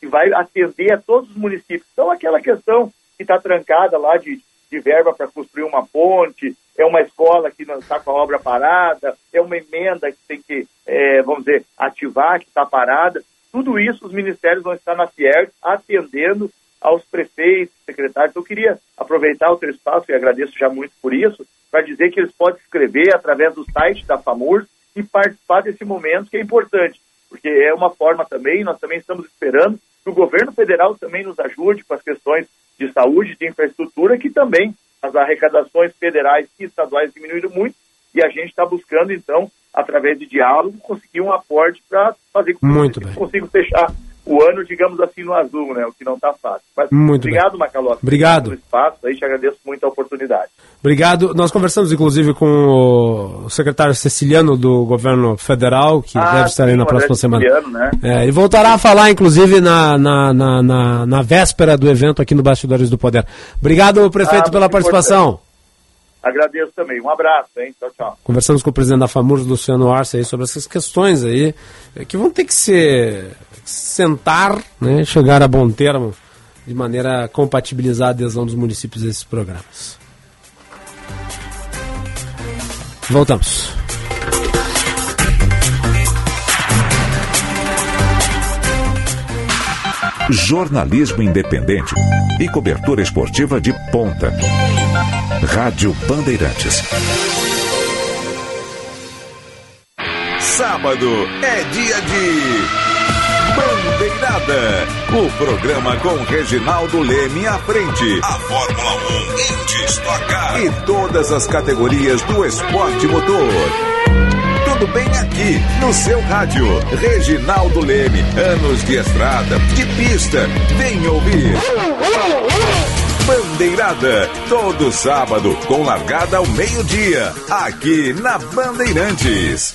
que vai atender a todos os municípios. Então, aquela questão que está trancada lá de, de verba para construir uma ponte, é uma escola que não está com a obra parada, é uma emenda que tem que, eh, vamos dizer, ativar, que está parada. Tudo isso os ministérios vão estar na Fier atendendo aos prefeitos, secretários. Eu queria aproveitar o teu espaço e agradeço já muito por isso, para dizer que eles podem escrever através do site da FAMURS e participar desse momento que é importante, porque é uma forma também, nós também estamos esperando que o governo federal também nos ajude com as questões de saúde, de infraestrutura, que também as arrecadações federais e estaduais diminuíram muito e a gente está buscando, então, através de diálogo, conseguir um aporte para fazer com que consigam fechar o ano, digamos assim, no azul, né? O que não está fácil. Mas Muito obrigado, Macalossi. Obrigado. Pelo espaço, aí te agradeço muito a oportunidade. Obrigado. Nós conversamos, inclusive, com o secretário Ceciliano do governo federal, que Ah, deve estar aí na próxima semana. Né? É, e voltará a falar, inclusive, na, na, na, na, véspera do evento aqui no Bastidores do Poder. Obrigado, prefeito, Ah, pela participação. importante. Agradeço também. Um abraço, hein? Tchau, tchau. Conversamos com o presidente da FAMURS, Luciano Arce, aí, sobre essas questões aí, eh, que vão ter que se sentar, né, chegar a bom termo, de maneira a compatibilizar a adesão dos municípios a esses programas. Voltamos. Jornalismo independente e cobertura esportiva de ponta. Rádio Bandeirantes. Sábado é dia de Bandeirada. O programa com Reginaldo Leme à frente. A Fórmula 1 em destacar. E todas as categorias do esporte motor. Tudo bem aqui, no seu rádio. Reginaldo Leme, anos de estrada, de pista. Vem ouvir. Bandeirada, todo sábado, com largada ao meio-dia, aqui na Bandeirantes.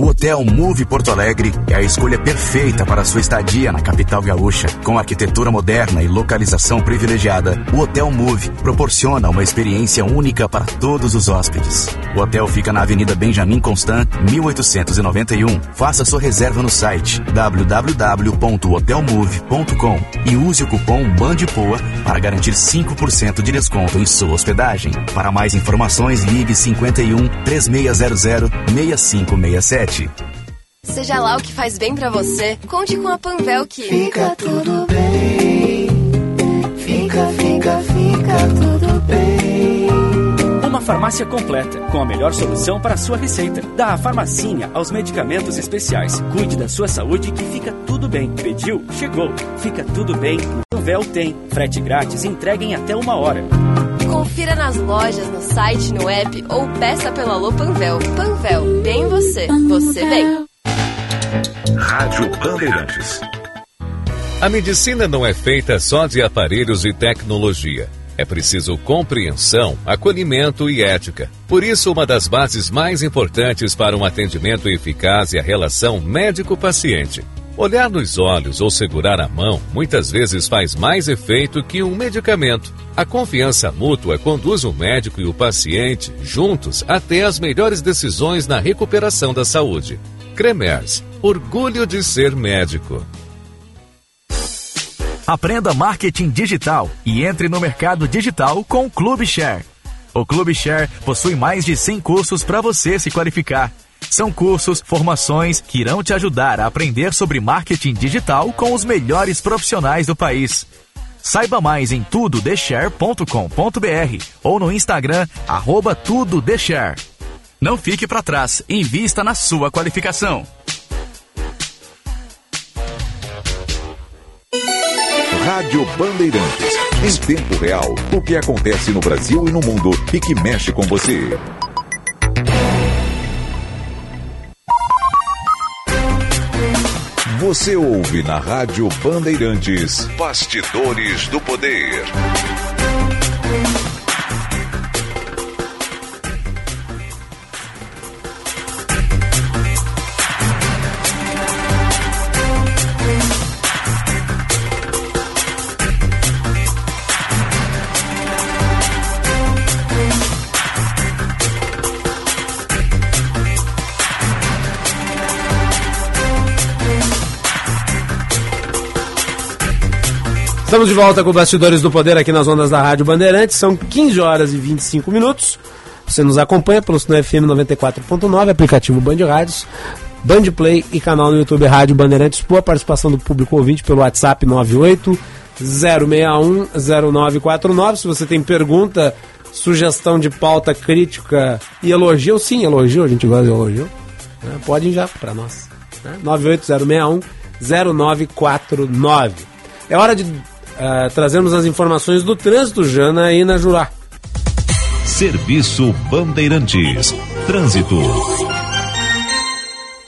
O Hotel Move Porto Alegre é a escolha perfeita para sua estadia na capital gaúcha. Com arquitetura moderna e localização privilegiada, o Hotel Move proporciona uma experiência única para todos os hóspedes. O hotel fica na Avenida Benjamin Constant, 1891. Faça sua reserva no site www.hotelmove.com e use o cupom BANDPOA para garantir 5% de desconto em sua hospedagem. Para mais informações, ligue 51 3600 6567. Seja lá o que faz bem pra você, conte com a Panvel que Fica tudo bem. Fica, fica, fica tudo bem. Uma farmácia completa, com a melhor solução para a sua receita. Da farmacinha aos medicamentos especiais. Cuide da sua saúde que fica tudo bem. Pediu? Chegou. Fica tudo bem. Panvel tem. Frete grátis, entrega em até uma hora. Confira nas lojas, no site, no app ou peça pelo Alô Panvel. Panvel, bem você, você bem. Rádio Bandeirantes. A medicina não é feita só de aparelhos e tecnologia. É preciso compreensão, acolhimento e ética. Por isso, uma das bases mais importantes para um atendimento eficaz é a relação médico-paciente. Olhar nos olhos ou segurar a mão muitas vezes faz mais efeito que um medicamento. A confiança mútua conduz o médico e o paciente juntos até as melhores decisões na recuperação da saúde. Cremers, orgulho de ser médico. Aprenda marketing digital e entre no mercado digital com o Clube Share. O Clube Share possui mais de 100 cursos para você se qualificar. São cursos, formações que irão te ajudar a aprender sobre marketing digital com os melhores profissionais do país. Saiba mais em tudodeshare.com.br ou no Instagram, arroba tudodeshare. Não fique para trás, invista na sua qualificação. Rádio Bandeirantes. Em tempo real, o que acontece no Brasil e no mundo e que mexe com você. Você ouve na Rádio Bandeirantes Bastidores do Poder. Estamos de volta com Bastidores do Poder aqui nas ondas da Rádio Bandeirantes. São 15 horas e 25 minutos. Você nos acompanha pelo Sinal FM 94.9, aplicativo Band Rádios, Band Play e canal no YouTube Rádio Bandeirantes. Boa participação do público ouvinte pelo WhatsApp 98 061 0949. Se você tem pergunta, sugestão de pauta, crítica e elogio, sim, elogio, a gente gosta de elogio. né? Pode já para nós. Né? 98061 0949. É hora de uh, trazermos as informações do trânsito, Jana, e na Jurá. Serviço Bandeirantes. Trânsito.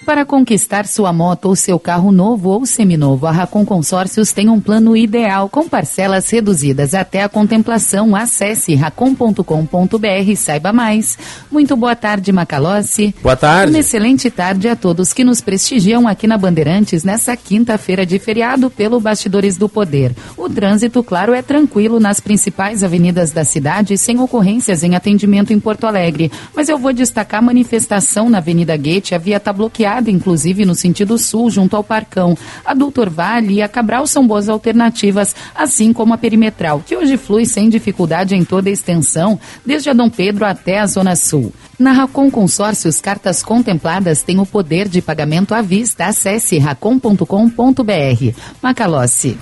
Para conquistar sua moto ou seu carro novo ou seminovo, a Racon Consórcios tem um plano ideal com parcelas reduzidas até a contemplação. Acesse racon.com.br e saiba mais. Muito boa tarde, Macalossi. Boa tarde. Uma excelente tarde a todos que nos prestigiam aqui na Bandeirantes nessa quinta-feira de feriado pelo Bastidores do Poder. O trânsito, claro, é tranquilo nas principais avenidas da cidade, sem ocorrências em atendimento em Porto Alegre. Mas eu vou destacar a manifestação na Avenida Gate. A via está bloqueada, inclusive no sentido sul, junto ao Parcão. A Doutor Vale e a Cabral são boas alternativas, assim como a Perimetral, que hoje flui sem dificuldade em toda a extensão, desde a Dom Pedro até a Zona Sul. Na Racon Consórcios, cartas contempladas têm o poder de pagamento à vista. Acesse racon.com.br. Macalossi.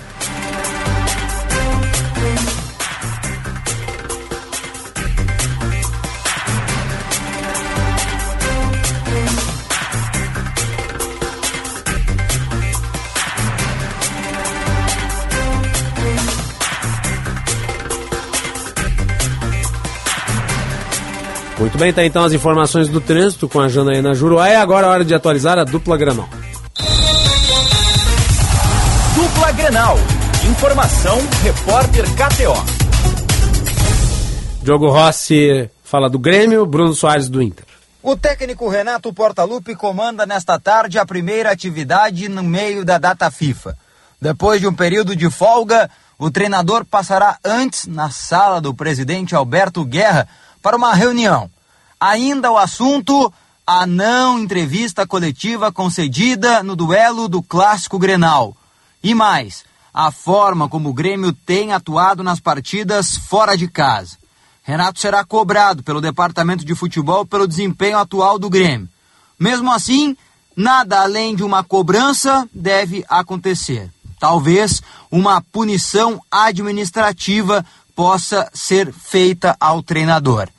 Muito bem, tá então as informações do trânsito com a Janaína Juruá. E agora é hora de atualizar a dupla granal. Dupla Grenal. Informação, repórter KTO. Diogo Rossi fala do Grêmio, Bruno Soares do Inter. O técnico Renato Portaluppi comanda nesta tarde a primeira atividade no meio da data FIFA. Depois de um período de folga, o treinador passará antes na sala do presidente Alberto Guerra para uma reunião. Ainda o assunto, a não entrevista coletiva concedida no duelo do Clássico Grenal. E mais, a forma como o Grêmio tem atuado nas partidas fora de casa. Renato será cobrado pelo departamento de futebol pelo desempenho atual do Grêmio. Mesmo assim, nada além de uma cobrança deve acontecer. Talvez uma punição administrativa possa ser feita ao treinador.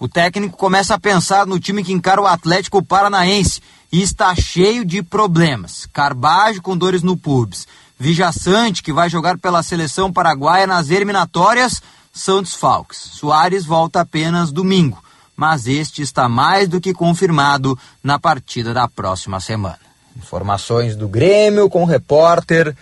O técnico começa a pensar no time que encara o Atlético Paranaense e está cheio de problemas. Carbajo com dores no pubis, Vijaçante, que vai jogar pela seleção paraguaia nas eliminatórias, são desfalques. Soares volta apenas domingo, mas este está mais do que confirmado na partida da próxima semana. Informações do Grêmio com o repórter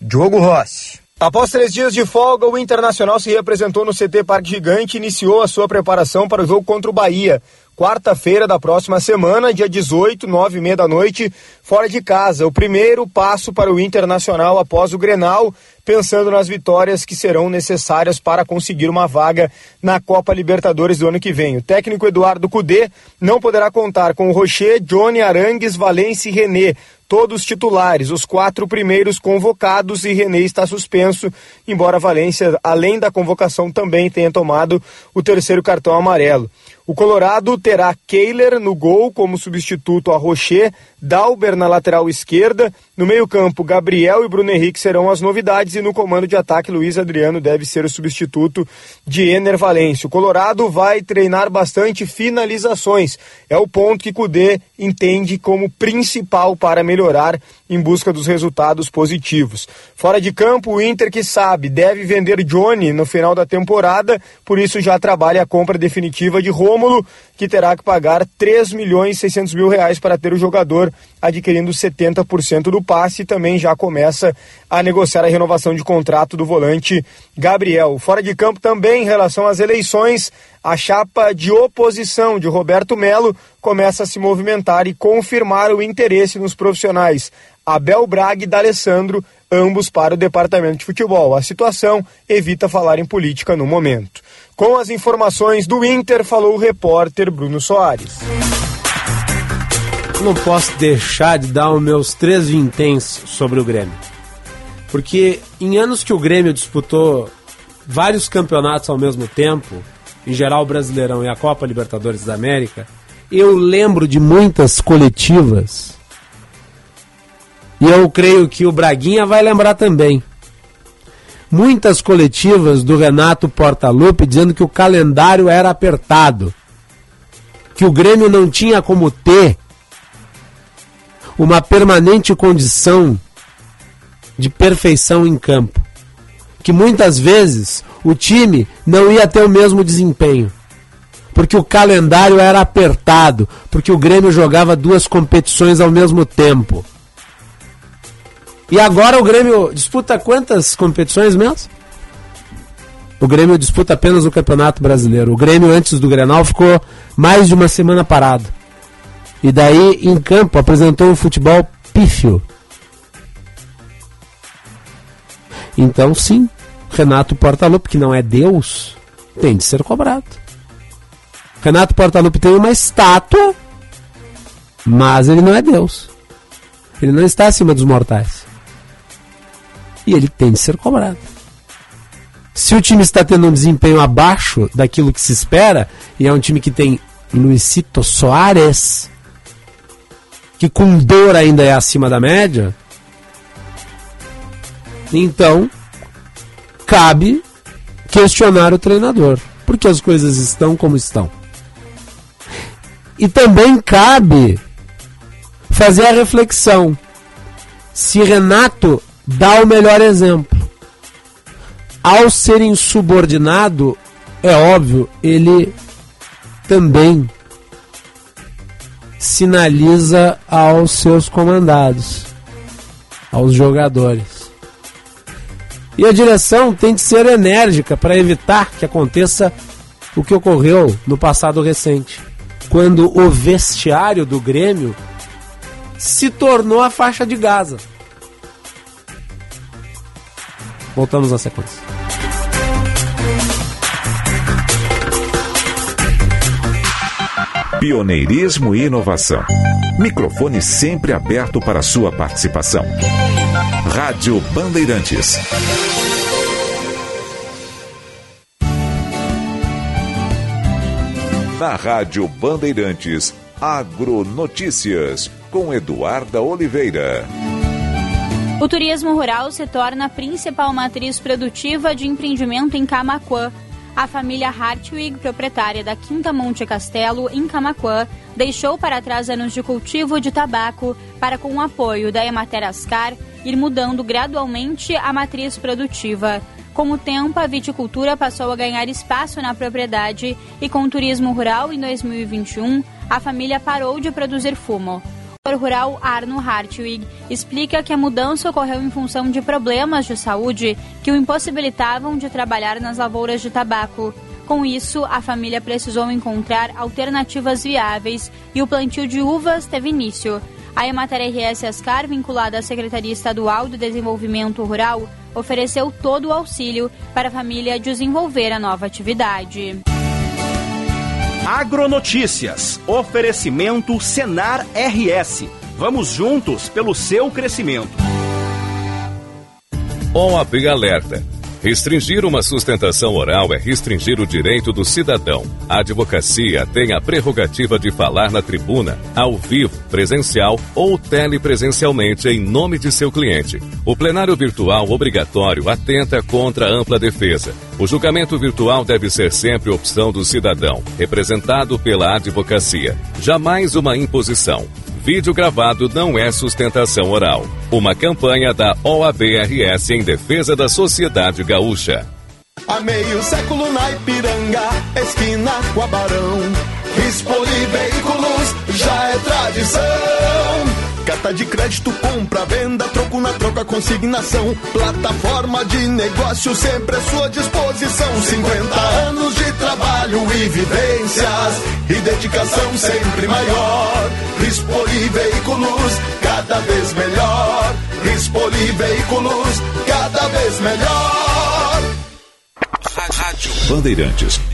Diogo Rossi. Após três dias de folga, o Internacional se representou no CT Parque Gigante e iniciou a sua preparação para o jogo contra o Bahia. Quarta-feira da próxima semana, dia 18, nove e meia da noite, fora de casa. O primeiro passo para o Internacional após o Grenal, pensando nas vitórias que serão necessárias para conseguir uma vaga na Copa Libertadores do ano que vem. O técnico Eduardo Cudê não poderá contar com o Rocher, Johnny Arangues, Valência e René todos titulares, os quatro primeiros convocados e René está suspenso, embora Valência, além da convocação, também tenha tomado o terceiro cartão amarelo. O Colorado terá Kehler no gol como substituto a Rocher, Dalber na lateral esquerda, no meio-campo Gabriel e Bruno Henrique serão as novidades e no comando de ataque Luiz Adriano deve ser o substituto de Ener Valência. O Colorado vai treinar bastante finalizações. É o ponto que Cudê entende como principal para melhorar em busca dos resultados positivos. Fora de campo, o Inter que sabe deve vender Johnny no final da temporada, por isso já trabalha a compra definitiva de Rômulo, que terá que pagar 3 milhões e 600 mil reais para ter o jogador adquirindo 70% do passe e também já começa a negociar a renovação de contrato do volante Gabriel. Fora de campo também em relação às eleições, a chapa de oposição de Roberto Melo começa a se movimentar e confirmar o interesse nos profissionais Abel Braga e D'Alessandro, ambos para o departamento de futebol. A situação evita falar em política no momento. Com as informações do Inter, falou o repórter Bruno Soares. Não posso deixar de dar os meus três vinténs sobre o Grêmio. Porque em anos que o Grêmio disputou vários campeonatos ao mesmo tempo, em geral o Brasileirão e a Copa Libertadores da América, eu lembro de muitas coletivas. E eu creio que o Braguinha vai lembrar também muitas coletivas do Renato Portaluppi dizendo que o calendário era apertado, que o Grêmio não tinha como ter uma permanente condição de perfeição em campo, que muitas vezes o time não ia ter o mesmo desempenho, porque o calendário era apertado, porque o Grêmio jogava duas competições ao mesmo tempo. E agora o Grêmio disputa quantas competições mesmo? O Grêmio disputa apenas o Campeonato Brasileiro. O Grêmio, antes do Grenal, ficou mais de uma semana parado. E daí, em campo, apresentou um futebol pífio. Então, sim, Renato Portaluppi, que não é Deus, tem de ser cobrado. Renato Portaluppi tem uma estátua, mas ele não é Deus. Ele não está acima dos mortais e ele tem de ser cobrado. Se o time está tendo um desempenho abaixo daquilo que se espera, e é um time que tem Luisito Soares, que com dor ainda é acima da média, então cabe questionar o treinador, porque as coisas estão como estão. E também cabe fazer a reflexão se Renato dá o melhor exemplo. Ao ser insubordinado, é óbvio, ele também sinaliza aos seus comandados, aos jogadores. E a direção tem de ser enérgica para evitar que aconteça o que ocorreu no passado recente, quando o vestiário do Grêmio se tornou a faixa de Gaza. Voltamos na sequência. Pioneirismo e inovação. Microfone sempre aberto para sua participação. Rádio Bandeirantes. Na Rádio Bandeirantes, Agronotícias, com Eduarda Oliveira. O turismo rural se torna a principal matriz produtiva de empreendimento em Camaquã. A família Hartwig, proprietária da Quinta Monte Castelo, em Camaquã, deixou para trás anos de cultivo de tabaco para, com o apoio da Emater Ascar, ir mudando gradualmente a matriz produtiva. Com o tempo, a viticultura passou a ganhar espaço na propriedade e, com o turismo rural em 2021, a família parou de produzir fumo rural Arno Hartwig explica que a mudança ocorreu em função de problemas de saúde que o impossibilitavam de trabalhar nas lavouras de tabaco. Com isso, a família precisou encontrar alternativas viáveis e o plantio de uvas teve início. A Emater RS Ascar, vinculada à Secretaria Estadual do Desenvolvimento Rural, ofereceu todo o auxílio para a família desenvolver a nova atividade. Agronotícias. Oferecimento Senar RS. Vamos juntos pelo seu crescimento. OAB Alerta. Restringir uma sustentação oral é restringir o direito do cidadão. A advocacia tem a prerrogativa de falar na tribuna, ao vivo, presencial ou telepresencialmente em nome de seu cliente. O plenário virtual obrigatório atenta contra a ampla defesa. O julgamento virtual deve ser sempre opção do cidadão, representado pela advocacia. Jamais uma imposição. Vídeo gravado não é sustentação oral. Uma campanha da OABRS em defesa da sociedade gaúcha. Há meio século na Ipiranga, esquina com a Barão. Veículos já é tradição. Carta de crédito, compra, venda, troco na troca, consignação. Plataforma de negócio sempre à sua disposição. 50 anos de trabalho e vivências e dedicação sempre maior. Rispoli Veículos, cada vez melhor. Rispoli Veículos, cada vez melhor. Rádio Bandeirantes.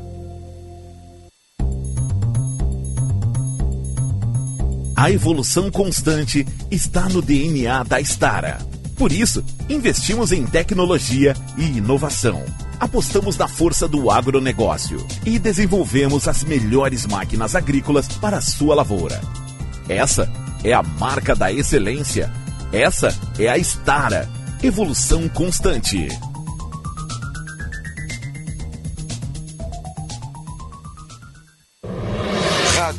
A evolução constante está no DNA da Stara. Por isso, investimos em tecnologia e inovação. Apostamos na força do agronegócio e desenvolvemos as melhores máquinas agrícolas para a sua lavoura. Essa é a marca da excelência. Essa é a Stara. Evolução constante.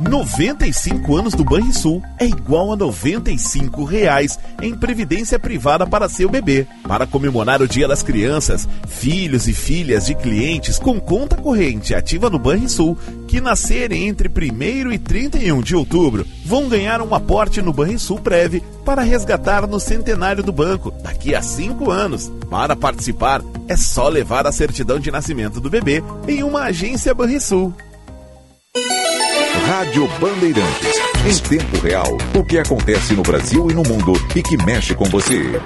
95 anos do Banrisul é igual a 95 reais em previdência privada para seu bebê. Para comemorar o Dia das Crianças, filhos e filhas de clientes com conta corrente ativa no Banrisul que nascerem entre 1 e 31 de outubro vão ganhar um aporte no Banrisul Prev para resgatar no centenário do banco daqui a 5 anos. Para participar, é só levar a certidão de nascimento do bebê em uma agência Banrisul. Rádio Bandeirantes. Em tempo real, o que acontece no Brasil e no mundo e que mexe com você.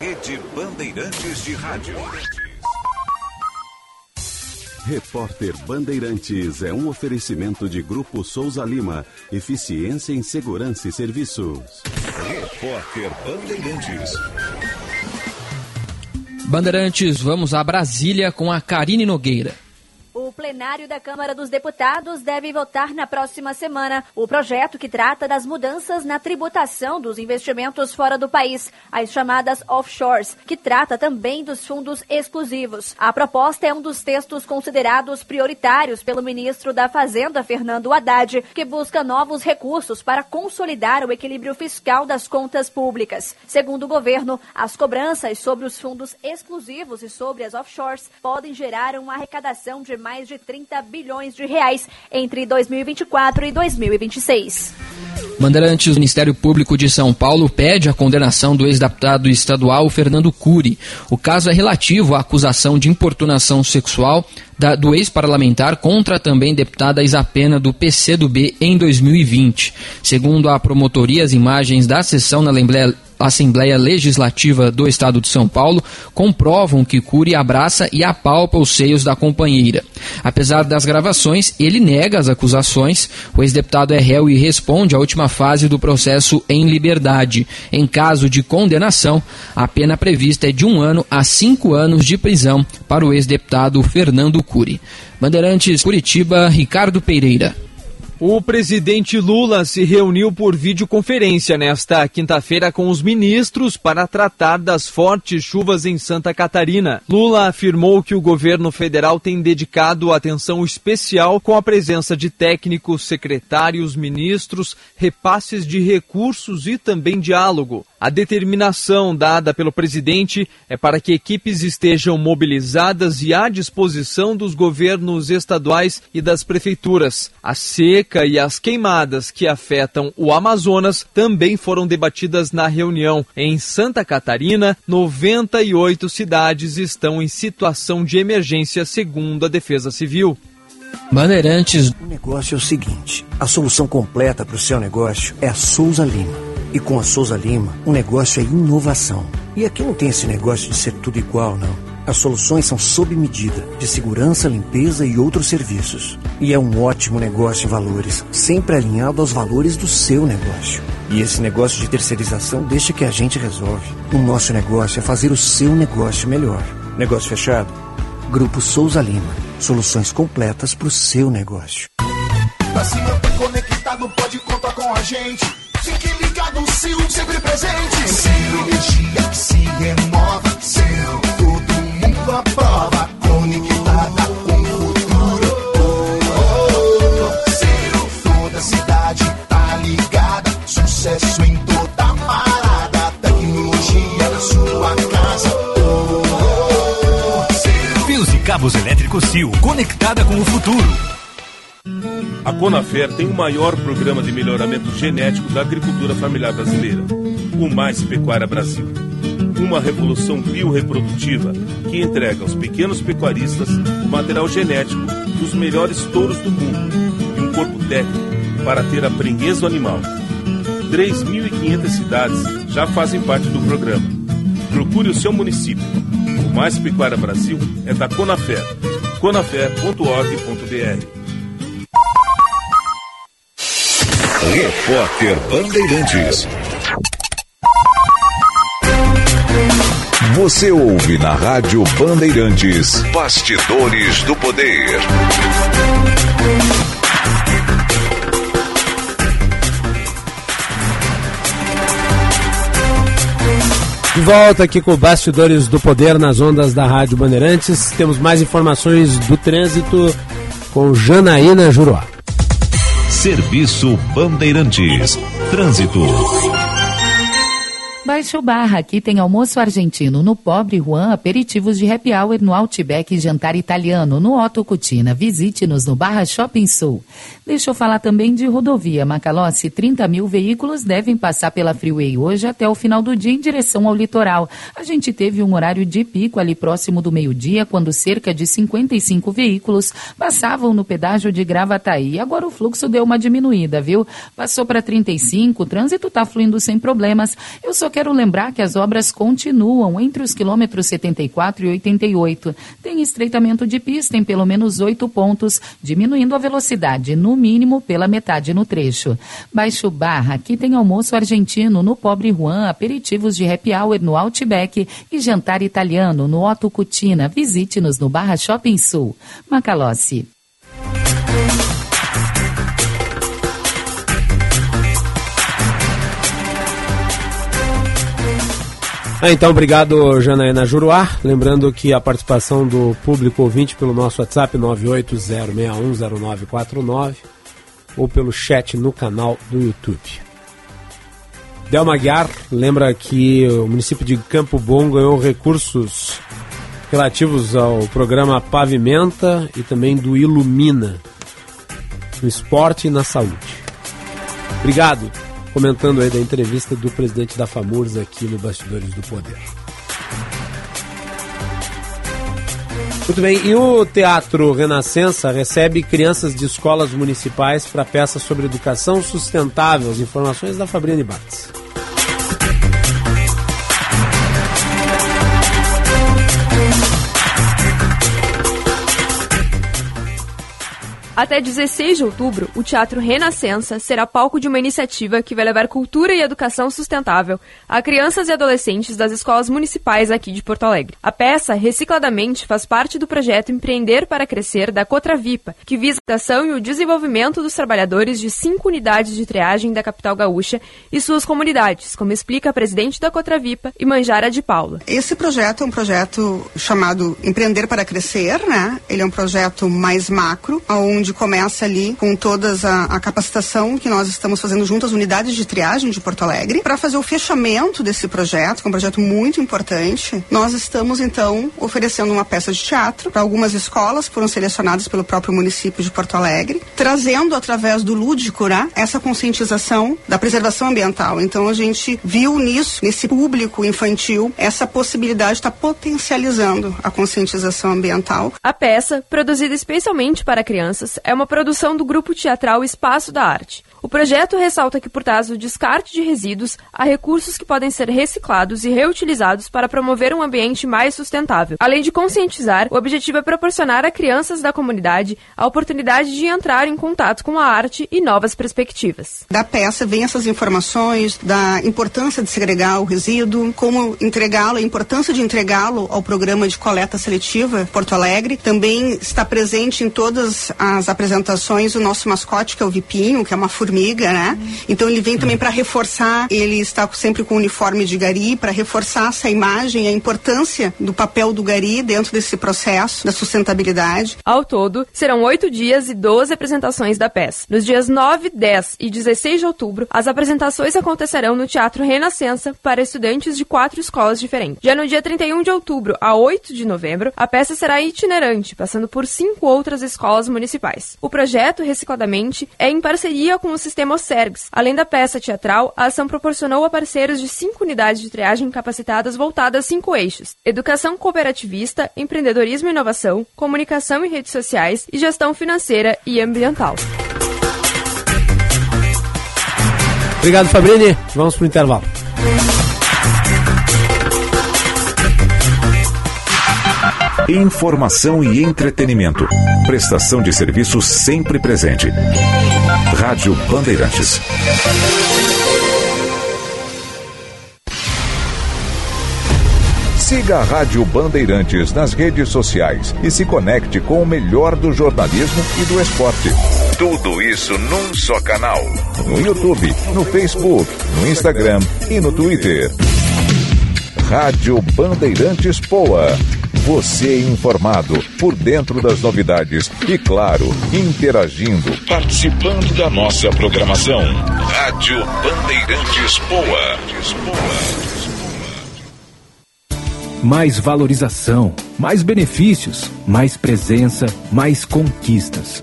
Rede Bandeirantes de Rádio. Repórter Bandeirantes é um oferecimento de Grupo Souza Lima. Eficiência em Segurança e Serviços. Repórter Bandeirantes. Bandeirantes, vamos a Brasília com a Karine Nogueira. O plenário da Câmara dos Deputados deve votar na próxima semana o projeto que trata das mudanças na tributação dos investimentos fora do país, as chamadas offshores, que trata também dos fundos exclusivos. A proposta é um dos textos considerados prioritários pelo ministro da Fazenda, Fernando Haddad, que busca novos recursos para consolidar o equilíbrio fiscal das contas públicas. Segundo o governo, as cobranças sobre os fundos exclusivos e sobre as offshores podem gerar uma arrecadação de mais de 30 bilhões de reais entre 2024 e 2026. Bandeirantes, o Ministério Público de São Paulo pede a condenação do ex-deputado estadual Fernando Cury. O caso é relativo à acusação de importunação sexual da, do ex-parlamentar contra também deputada Isapena do PCdoB em 2020. Segundo a promotoria, as imagens da sessão na Assembleia Assembleia Legislativa do Estado de São Paulo comprovam que Cury abraça e apalpa os seios da companheira. Apesar das gravações, ele nega as acusações. O ex-deputado é réu e responde à última fase do processo em liberdade. Em caso de condenação, a pena prevista é de um ano a cinco anos de prisão para o ex-deputado Fernando Cury. Bandeirantes Curitiba, Ricardo Pereira. O presidente Lula se reuniu por videoconferência nesta quinta-feira com os ministros para tratar das fortes chuvas em Santa Catarina. Lula afirmou que o governo federal tem dedicado atenção especial com a presença de técnicos, secretários, ministros, repasses de recursos e também diálogo. A determinação dada pelo presidente é para que equipes estejam mobilizadas e à disposição dos governos estaduais e das prefeituras. A seca e as queimadas que afetam o Amazonas também foram debatidas na reunião. Em Santa Catarina, 98 cidades estão em situação de emergência, segundo a Defesa Civil. Bandeirantes. O negócio é o seguinte: a solução completa para o seu negócio é a Souza Lima. E com a Souza Lima, o negócio é inovação. E aqui não tem esse negócio de ser tudo igual, não. As soluções são sob medida, de segurança, limpeza e outros serviços. E é um ótimo negócio em valores, sempre alinhado aos valores do seu negócio. E esse negócio de terceirização deixa que a gente resolve. O nosso negócio é fazer o seu negócio melhor. Negócio fechado? Grupo Souza Lima. Soluções completas para o seu negócio. Pra se manter conectado, pode contar com a gente. Fique ligado, sempre presente. Energia que se mundo aprova. Conectada com o futuro. Oh, oh. Sil, toda cidade tá ligada. Sucesso em toda parada. Tecnologia na sua casa. Oh, oh, oh. Fios e cabos elétricos Sil, conectada com o futuro. A Conafer tem o maior programa de melhoramento genético da agricultura familiar brasileira, o Mais Pecuária Brasil. Uma revolução biorreprodutiva que entrega aos pequenos pecuaristas material genético dos melhores touros do mundo e um corpo técnico para ter a do animal. 3.500 cidades já fazem parte do programa. Procure o seu município. O Mais Pecuária Brasil é da Conafer. conafer.org.br Repórter Bandeirantes. Você ouve na Rádio Bandeirantes Bastidores do Poder. De volta aqui com Bastidores do Poder nas ondas da Rádio Bandeirantes. Temos mais informações do trânsito com Janaína Juruá. Serviço Bandeirantes. Trânsito. Baixo Barra, aqui tem almoço argentino no Pobre Juan, aperitivos de happy hour no Outback e jantar italiano no Otto Cutina. Visite-nos no Barra Shopping Sul. Deixa eu falar também de rodovia Macalossi. 30 mil veículos devem passar pela Freeway hoje até o final do dia em direção ao litoral. A gente teve um horário de pico ali próximo do meio-dia, quando cerca de 55 veículos passavam no pedágio de Gravataí. Agora o fluxo deu uma diminuída, viu? Passou para 35, o trânsito está fluindo sem problemas. Eu só quero lembrar que as obras continuam entre os quilômetros 74 e 88. Tem estreitamento de pista em pelo menos oito pontos, diminuindo a velocidade, no mínimo pela metade no trecho. Baixo Barra, aqui tem almoço argentino no Pobre Juan, aperitivos de happy hour no Outback e jantar italiano no Otto Cutina. Visite-nos no Barra Shopping Sul. Macalossi. Ah, então, obrigado, Janaína Juruá. Lembrando que a participação do público ouvinte pelo nosso WhatsApp 980610949 ou pelo chat no canal do YouTube. Delma Guiar lembra que o município de Campo Bom ganhou recursos relativos ao programa Pavimenta e também do Ilumina, no esporte e na saúde. Obrigado comentando aí da entrevista do presidente da FAMURS aqui no Bastidores do Poder. Muito bem, e o Teatro Renascença recebe crianças de escolas municipais para peças sobre educação sustentável. As informações da Fabrícia Bates. Até 16 de outubro, o Teatro Renascença será palco de uma iniciativa que vai levar cultura e educação sustentável a crianças e adolescentes das escolas municipais aqui de Porto Alegre. A peça, recicladamente, faz parte do projeto Empreender para Crescer da Cotravipa, que visa a ação e o desenvolvimento dos trabalhadores de cinco unidades de triagem da capital gaúcha e suas comunidades, como explica a presidente da Cotravipa, Imanjara de Paula. Esse projeto é um projeto chamado Empreender para Crescer, né? Ele é um projeto mais macro, onde começa ali com todas a, a capacitação que nós estamos fazendo junto às unidades de triagem de Porto Alegre para fazer o fechamento desse projeto, que é um projeto muito importante. Nós estamos então oferecendo uma peça de teatro para algumas escolas foram selecionadas pelo próprio município de Porto Alegre, trazendo através do lúdico, né, essa conscientização da preservação ambiental. Então a gente viu nisso, nesse público infantil, essa possibilidade de estar tá potencializando a conscientização ambiental. A peça, produzida especialmente para crianças, é uma produção do grupo teatral Espaço da Arte. O projeto ressalta que, por trás do descarte de resíduos, há recursos que podem ser reciclados e reutilizados para promover um ambiente mais sustentável. Além de conscientizar, o objetivo é proporcionar a crianças da comunidade a oportunidade de entrar em contato com a arte e novas perspectivas. Da peça vem essas informações da importância de segregar o resíduo, como entregá-lo, a importância de entregá-lo ao programa de coleta seletiva Porto Alegre. Também está presente em todas as apresentações o nosso mascote, que é o Vipinho, que é uma formiga né? Então ele vem também para reforçar, ele está sempre com o uniforme de gari, para reforçar essa imagem, a importância do papel do gari dentro desse processo da sustentabilidade. Ao todo, serão oito dias e 12 apresentações da peça. Nos dias 9, 10 e 16 de outubro, as apresentações acontecerão no Teatro Renascença para estudantes de quatro escolas diferentes. Já no dia 31 de outubro a 8 de novembro, a peça será itinerante, passando por cinco outras escolas municipais. O projeto Recicladamente é em parceria com o sistema OSERGS. Além da peça teatral, a ação proporcionou a parceiros de cinco unidades de triagem capacitadas voltadas a cinco eixos: educação cooperativista, empreendedorismo e inovação, comunicação e redes sociais e gestão financeira e ambiental. Obrigado, Fabrini. Vamos para o intervalo. Informação e entretenimento. Prestação de serviço sempre presente. Rádio Bandeirantes. Siga a Rádio Bandeirantes nas redes sociais e se conecte com o melhor do jornalismo e do esporte. Tudo isso num só canal. No YouTube, no Facebook, no Instagram e no Twitter. Rádio Bandeirantes Poa. Você informado por dentro das novidades e, claro, interagindo, participando da nossa programação. Rádio Bandeirantes Poa. Mais valorização, mais benefícios, mais presença, mais conquistas.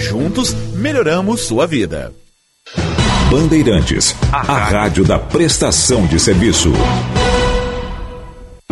juntos melhoramos sua vida. Bandeirantes, a rádio da prestação de serviço.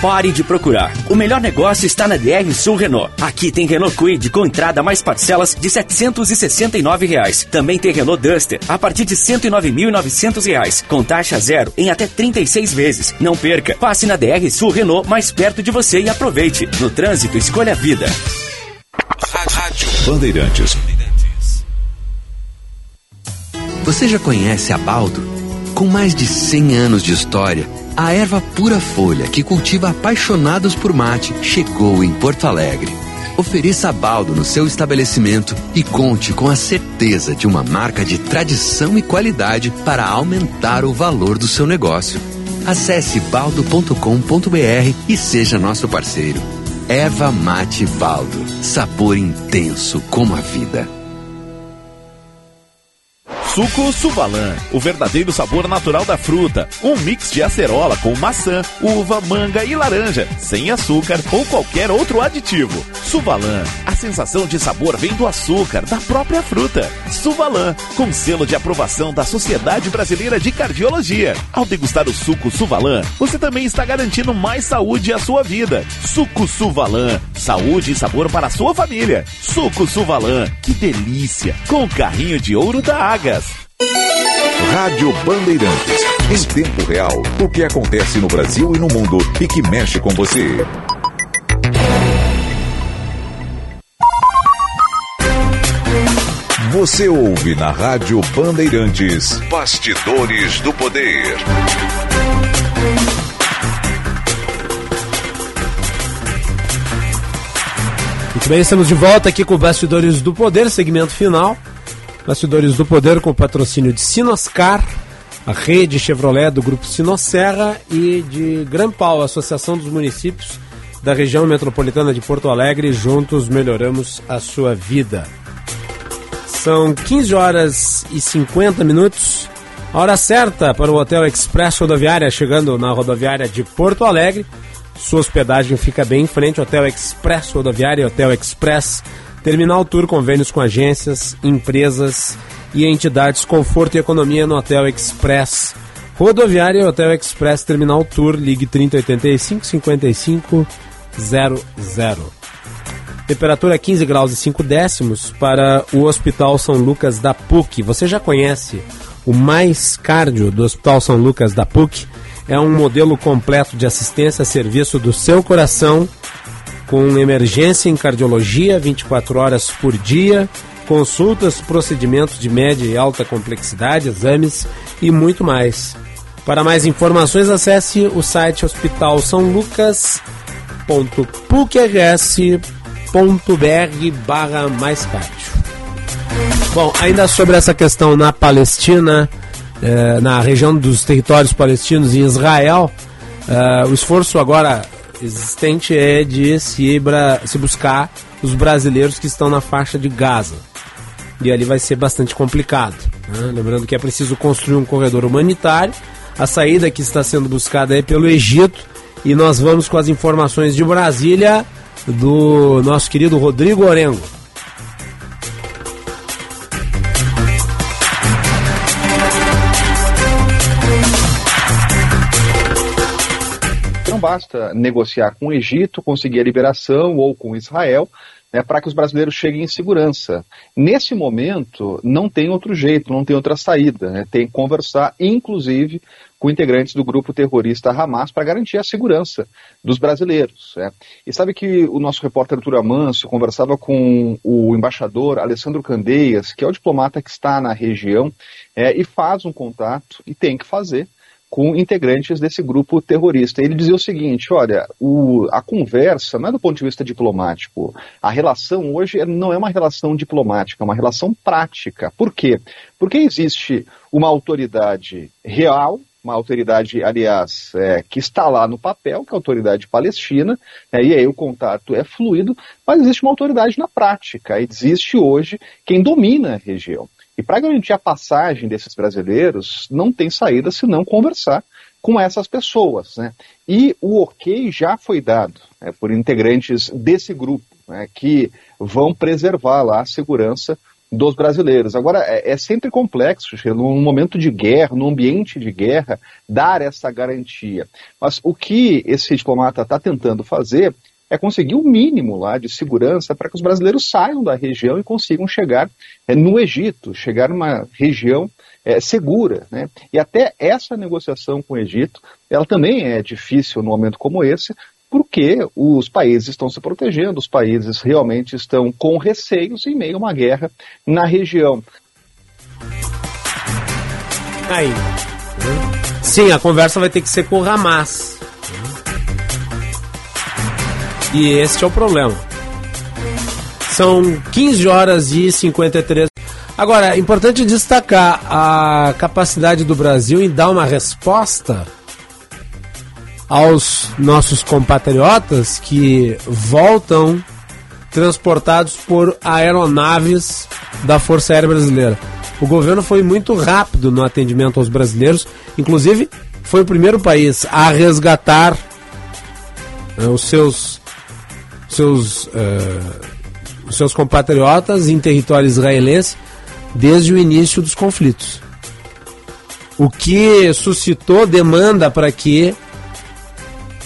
Pare de procurar. O melhor negócio está na DR Sul Renault. Aqui tem Renault Kwid com entrada mais parcelas de 769 reais. Também tem Renault Duster a partir de 109.900 reais, com taxa zero em até 36 vezes. Não perca. Passe na DR Sul Renault mais perto de você e aproveite. No trânsito, escolha a vida. Rádio Bandeirantes. Você já conhece a Baldo? Com mais de 100 anos de história, a erva pura folha que cultiva apaixonados por mate chegou em Porto Alegre. Ofereça Baldo no seu estabelecimento e conte com a certeza de uma marca de tradição e qualidade para aumentar o valor do seu negócio. Acesse baldo.com.br e seja nosso parceiro. Erva Mate Baldo. Sabor intenso como a vida. Suco Suvalan, o verdadeiro sabor natural da fruta. Um mix de acerola com maçã, uva, manga e laranja, sem açúcar ou qualquer outro aditivo. Suvalan, a sensação de sabor vem do açúcar, da própria fruta. Suvalan, com selo de aprovação da Sociedade Brasileira de Cardiologia. Ao degustar o suco Suvalan, você também está garantindo mais saúde à sua vida. Suco Suvalan, saúde e sabor para a sua família. Suco Suvalan, que delícia! Com o carrinho de ouro da Agas. Rádio Bandeirantes. Em tempo real, o que acontece no Brasil e no mundo e que mexe com você. Você ouve na Rádio Bandeirantes. Bastidores do Poder. Muito bem, estamos de volta aqui com Bastidores do Poder, segmento final. Bastidores do Poder com patrocínio de Sinoscar, a rede Chevrolet do Grupo Sinosserra e de Grampal, Associação dos Municípios da região metropolitana de Porto Alegre. Juntos melhoramos a sua vida. São 15 horas e 50 minutos. Hora certa para o Hotel Express Rodoviária, chegando na rodoviária de Porto Alegre. Sua hospedagem fica bem em frente, Hotel Express Rodoviária, Hotel Express Terminal Tour, convênios com agências, empresas e entidades, conforto e economia no Hotel Express. Rodoviária Hotel Express Terminal Tour, ligue 3085 5500. Temperatura 15 graus e 5 décimos para o Hospital São Lucas da PUC. Você já conhece o mais cardio do Hospital São Lucas da PUC? É um modelo completo de assistência a serviço do seu coração com emergência em cardiologia 24 horas por dia, consultas, procedimentos de média e alta complexidade, exames e muito mais. Para mais informações, acesse o site hospitalsaolucas.pucrs.br barra mais cardio. Bom, ainda sobre essa questão na Palestina, eh, na região dos territórios palestinos em Israel, eh, o esforço agora existente é de se, se buscar os brasileiros que estão na faixa de Gaza. E ali vai ser bastante complicado. Né? Lembrando que é preciso construir um corredor humanitário. A saída que está sendo buscada é pelo Egito. E nós vamos com as informações de Brasília do nosso querido Rodrigo Orengo. Basta negociar com o Egito, conseguir a liberação ou com Israel, né, para que os brasileiros cheguem em segurança. Nesse momento, não tem outro jeito, não tem outra saída. Né, tem que conversar, inclusive, com integrantes do grupo terrorista Hamas para garantir a segurança dos brasileiros. Né. E sabe que o nosso repórter Arthur Amâncio conversava com o embaixador Alessandro Candeias, que é o diplomata que está na região, é, e faz um contato, e tem que fazer, com integrantes desse grupo terrorista. Ele dizia o seguinte: olha, o, a conversa não é do ponto de vista diplomático. A relação hoje não é uma relação diplomática, é uma relação prática. Por quê? Porque existe uma autoridade real, uma autoridade, aliás, é, que está lá no papel, que é a autoridade palestina, né, e aí o contato é fluido, mas existe uma autoridade na prática. Existe hoje quem domina a região. E para garantir a passagem desses brasileiros, não tem saída senão conversar com essas pessoas. Né? E o ok já foi dado né, por integrantes desse grupo, né, que vão preservar lá a segurança dos brasileiros. Agora, é, é sempre complexo, num momento de guerra, num ambiente de guerra, dar essa garantia. Mas o que esse diplomata está tentando fazer é conseguir o um mínimo lá de segurança para que os brasileiros saiam da região e consigam chegar é, no Egito, chegar numa região é, segura. Né? E até essa negociação com o Egito, ela também é difícil num momento como esse, porque os países estão se protegendo, os países realmente estão com receios em meio a uma guerra na região. Aí. Sim, a conversa vai ter que ser com o Hamas. E este é o problema. São 15 horas e 53. Agora, é importante destacar a capacidade do Brasil em dar uma resposta aos nossos compatriotas que voltam transportados por aeronaves da Força Aérea Brasileira. O governo foi muito rápido no atendimento aos brasileiros, inclusive foi o primeiro país a resgatar né, os seus seus uh, seus compatriotas em território israelense desde o início dos conflitos. O que suscitou demanda para que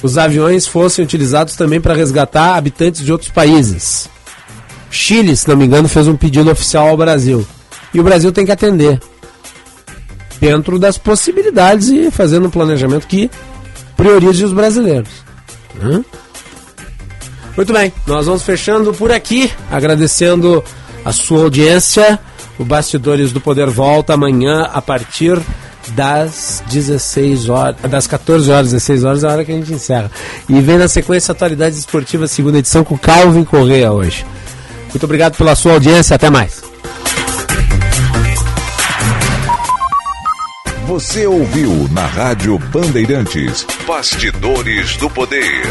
os aviões fossem utilizados também para resgatar habitantes de outros países. Chile, se não me engano, fez um pedido oficial ao Brasil. E o Brasil tem que atender. Dentro das possibilidades e fazendo um planejamento que priorize os brasileiros. Hã? Muito bem, nós vamos fechando por aqui, agradecendo a sua audiência. O Bastidores do Poder volta amanhã a partir das 16 horas, das 14 horas, 16 horas é a hora que a gente encerra. E vem na sequência Atualidades Esportivas, segunda edição com Calvin Correia hoje. Muito obrigado pela sua audiência, até mais. Você ouviu na Rádio Bandeirantes Bastidores do Poder.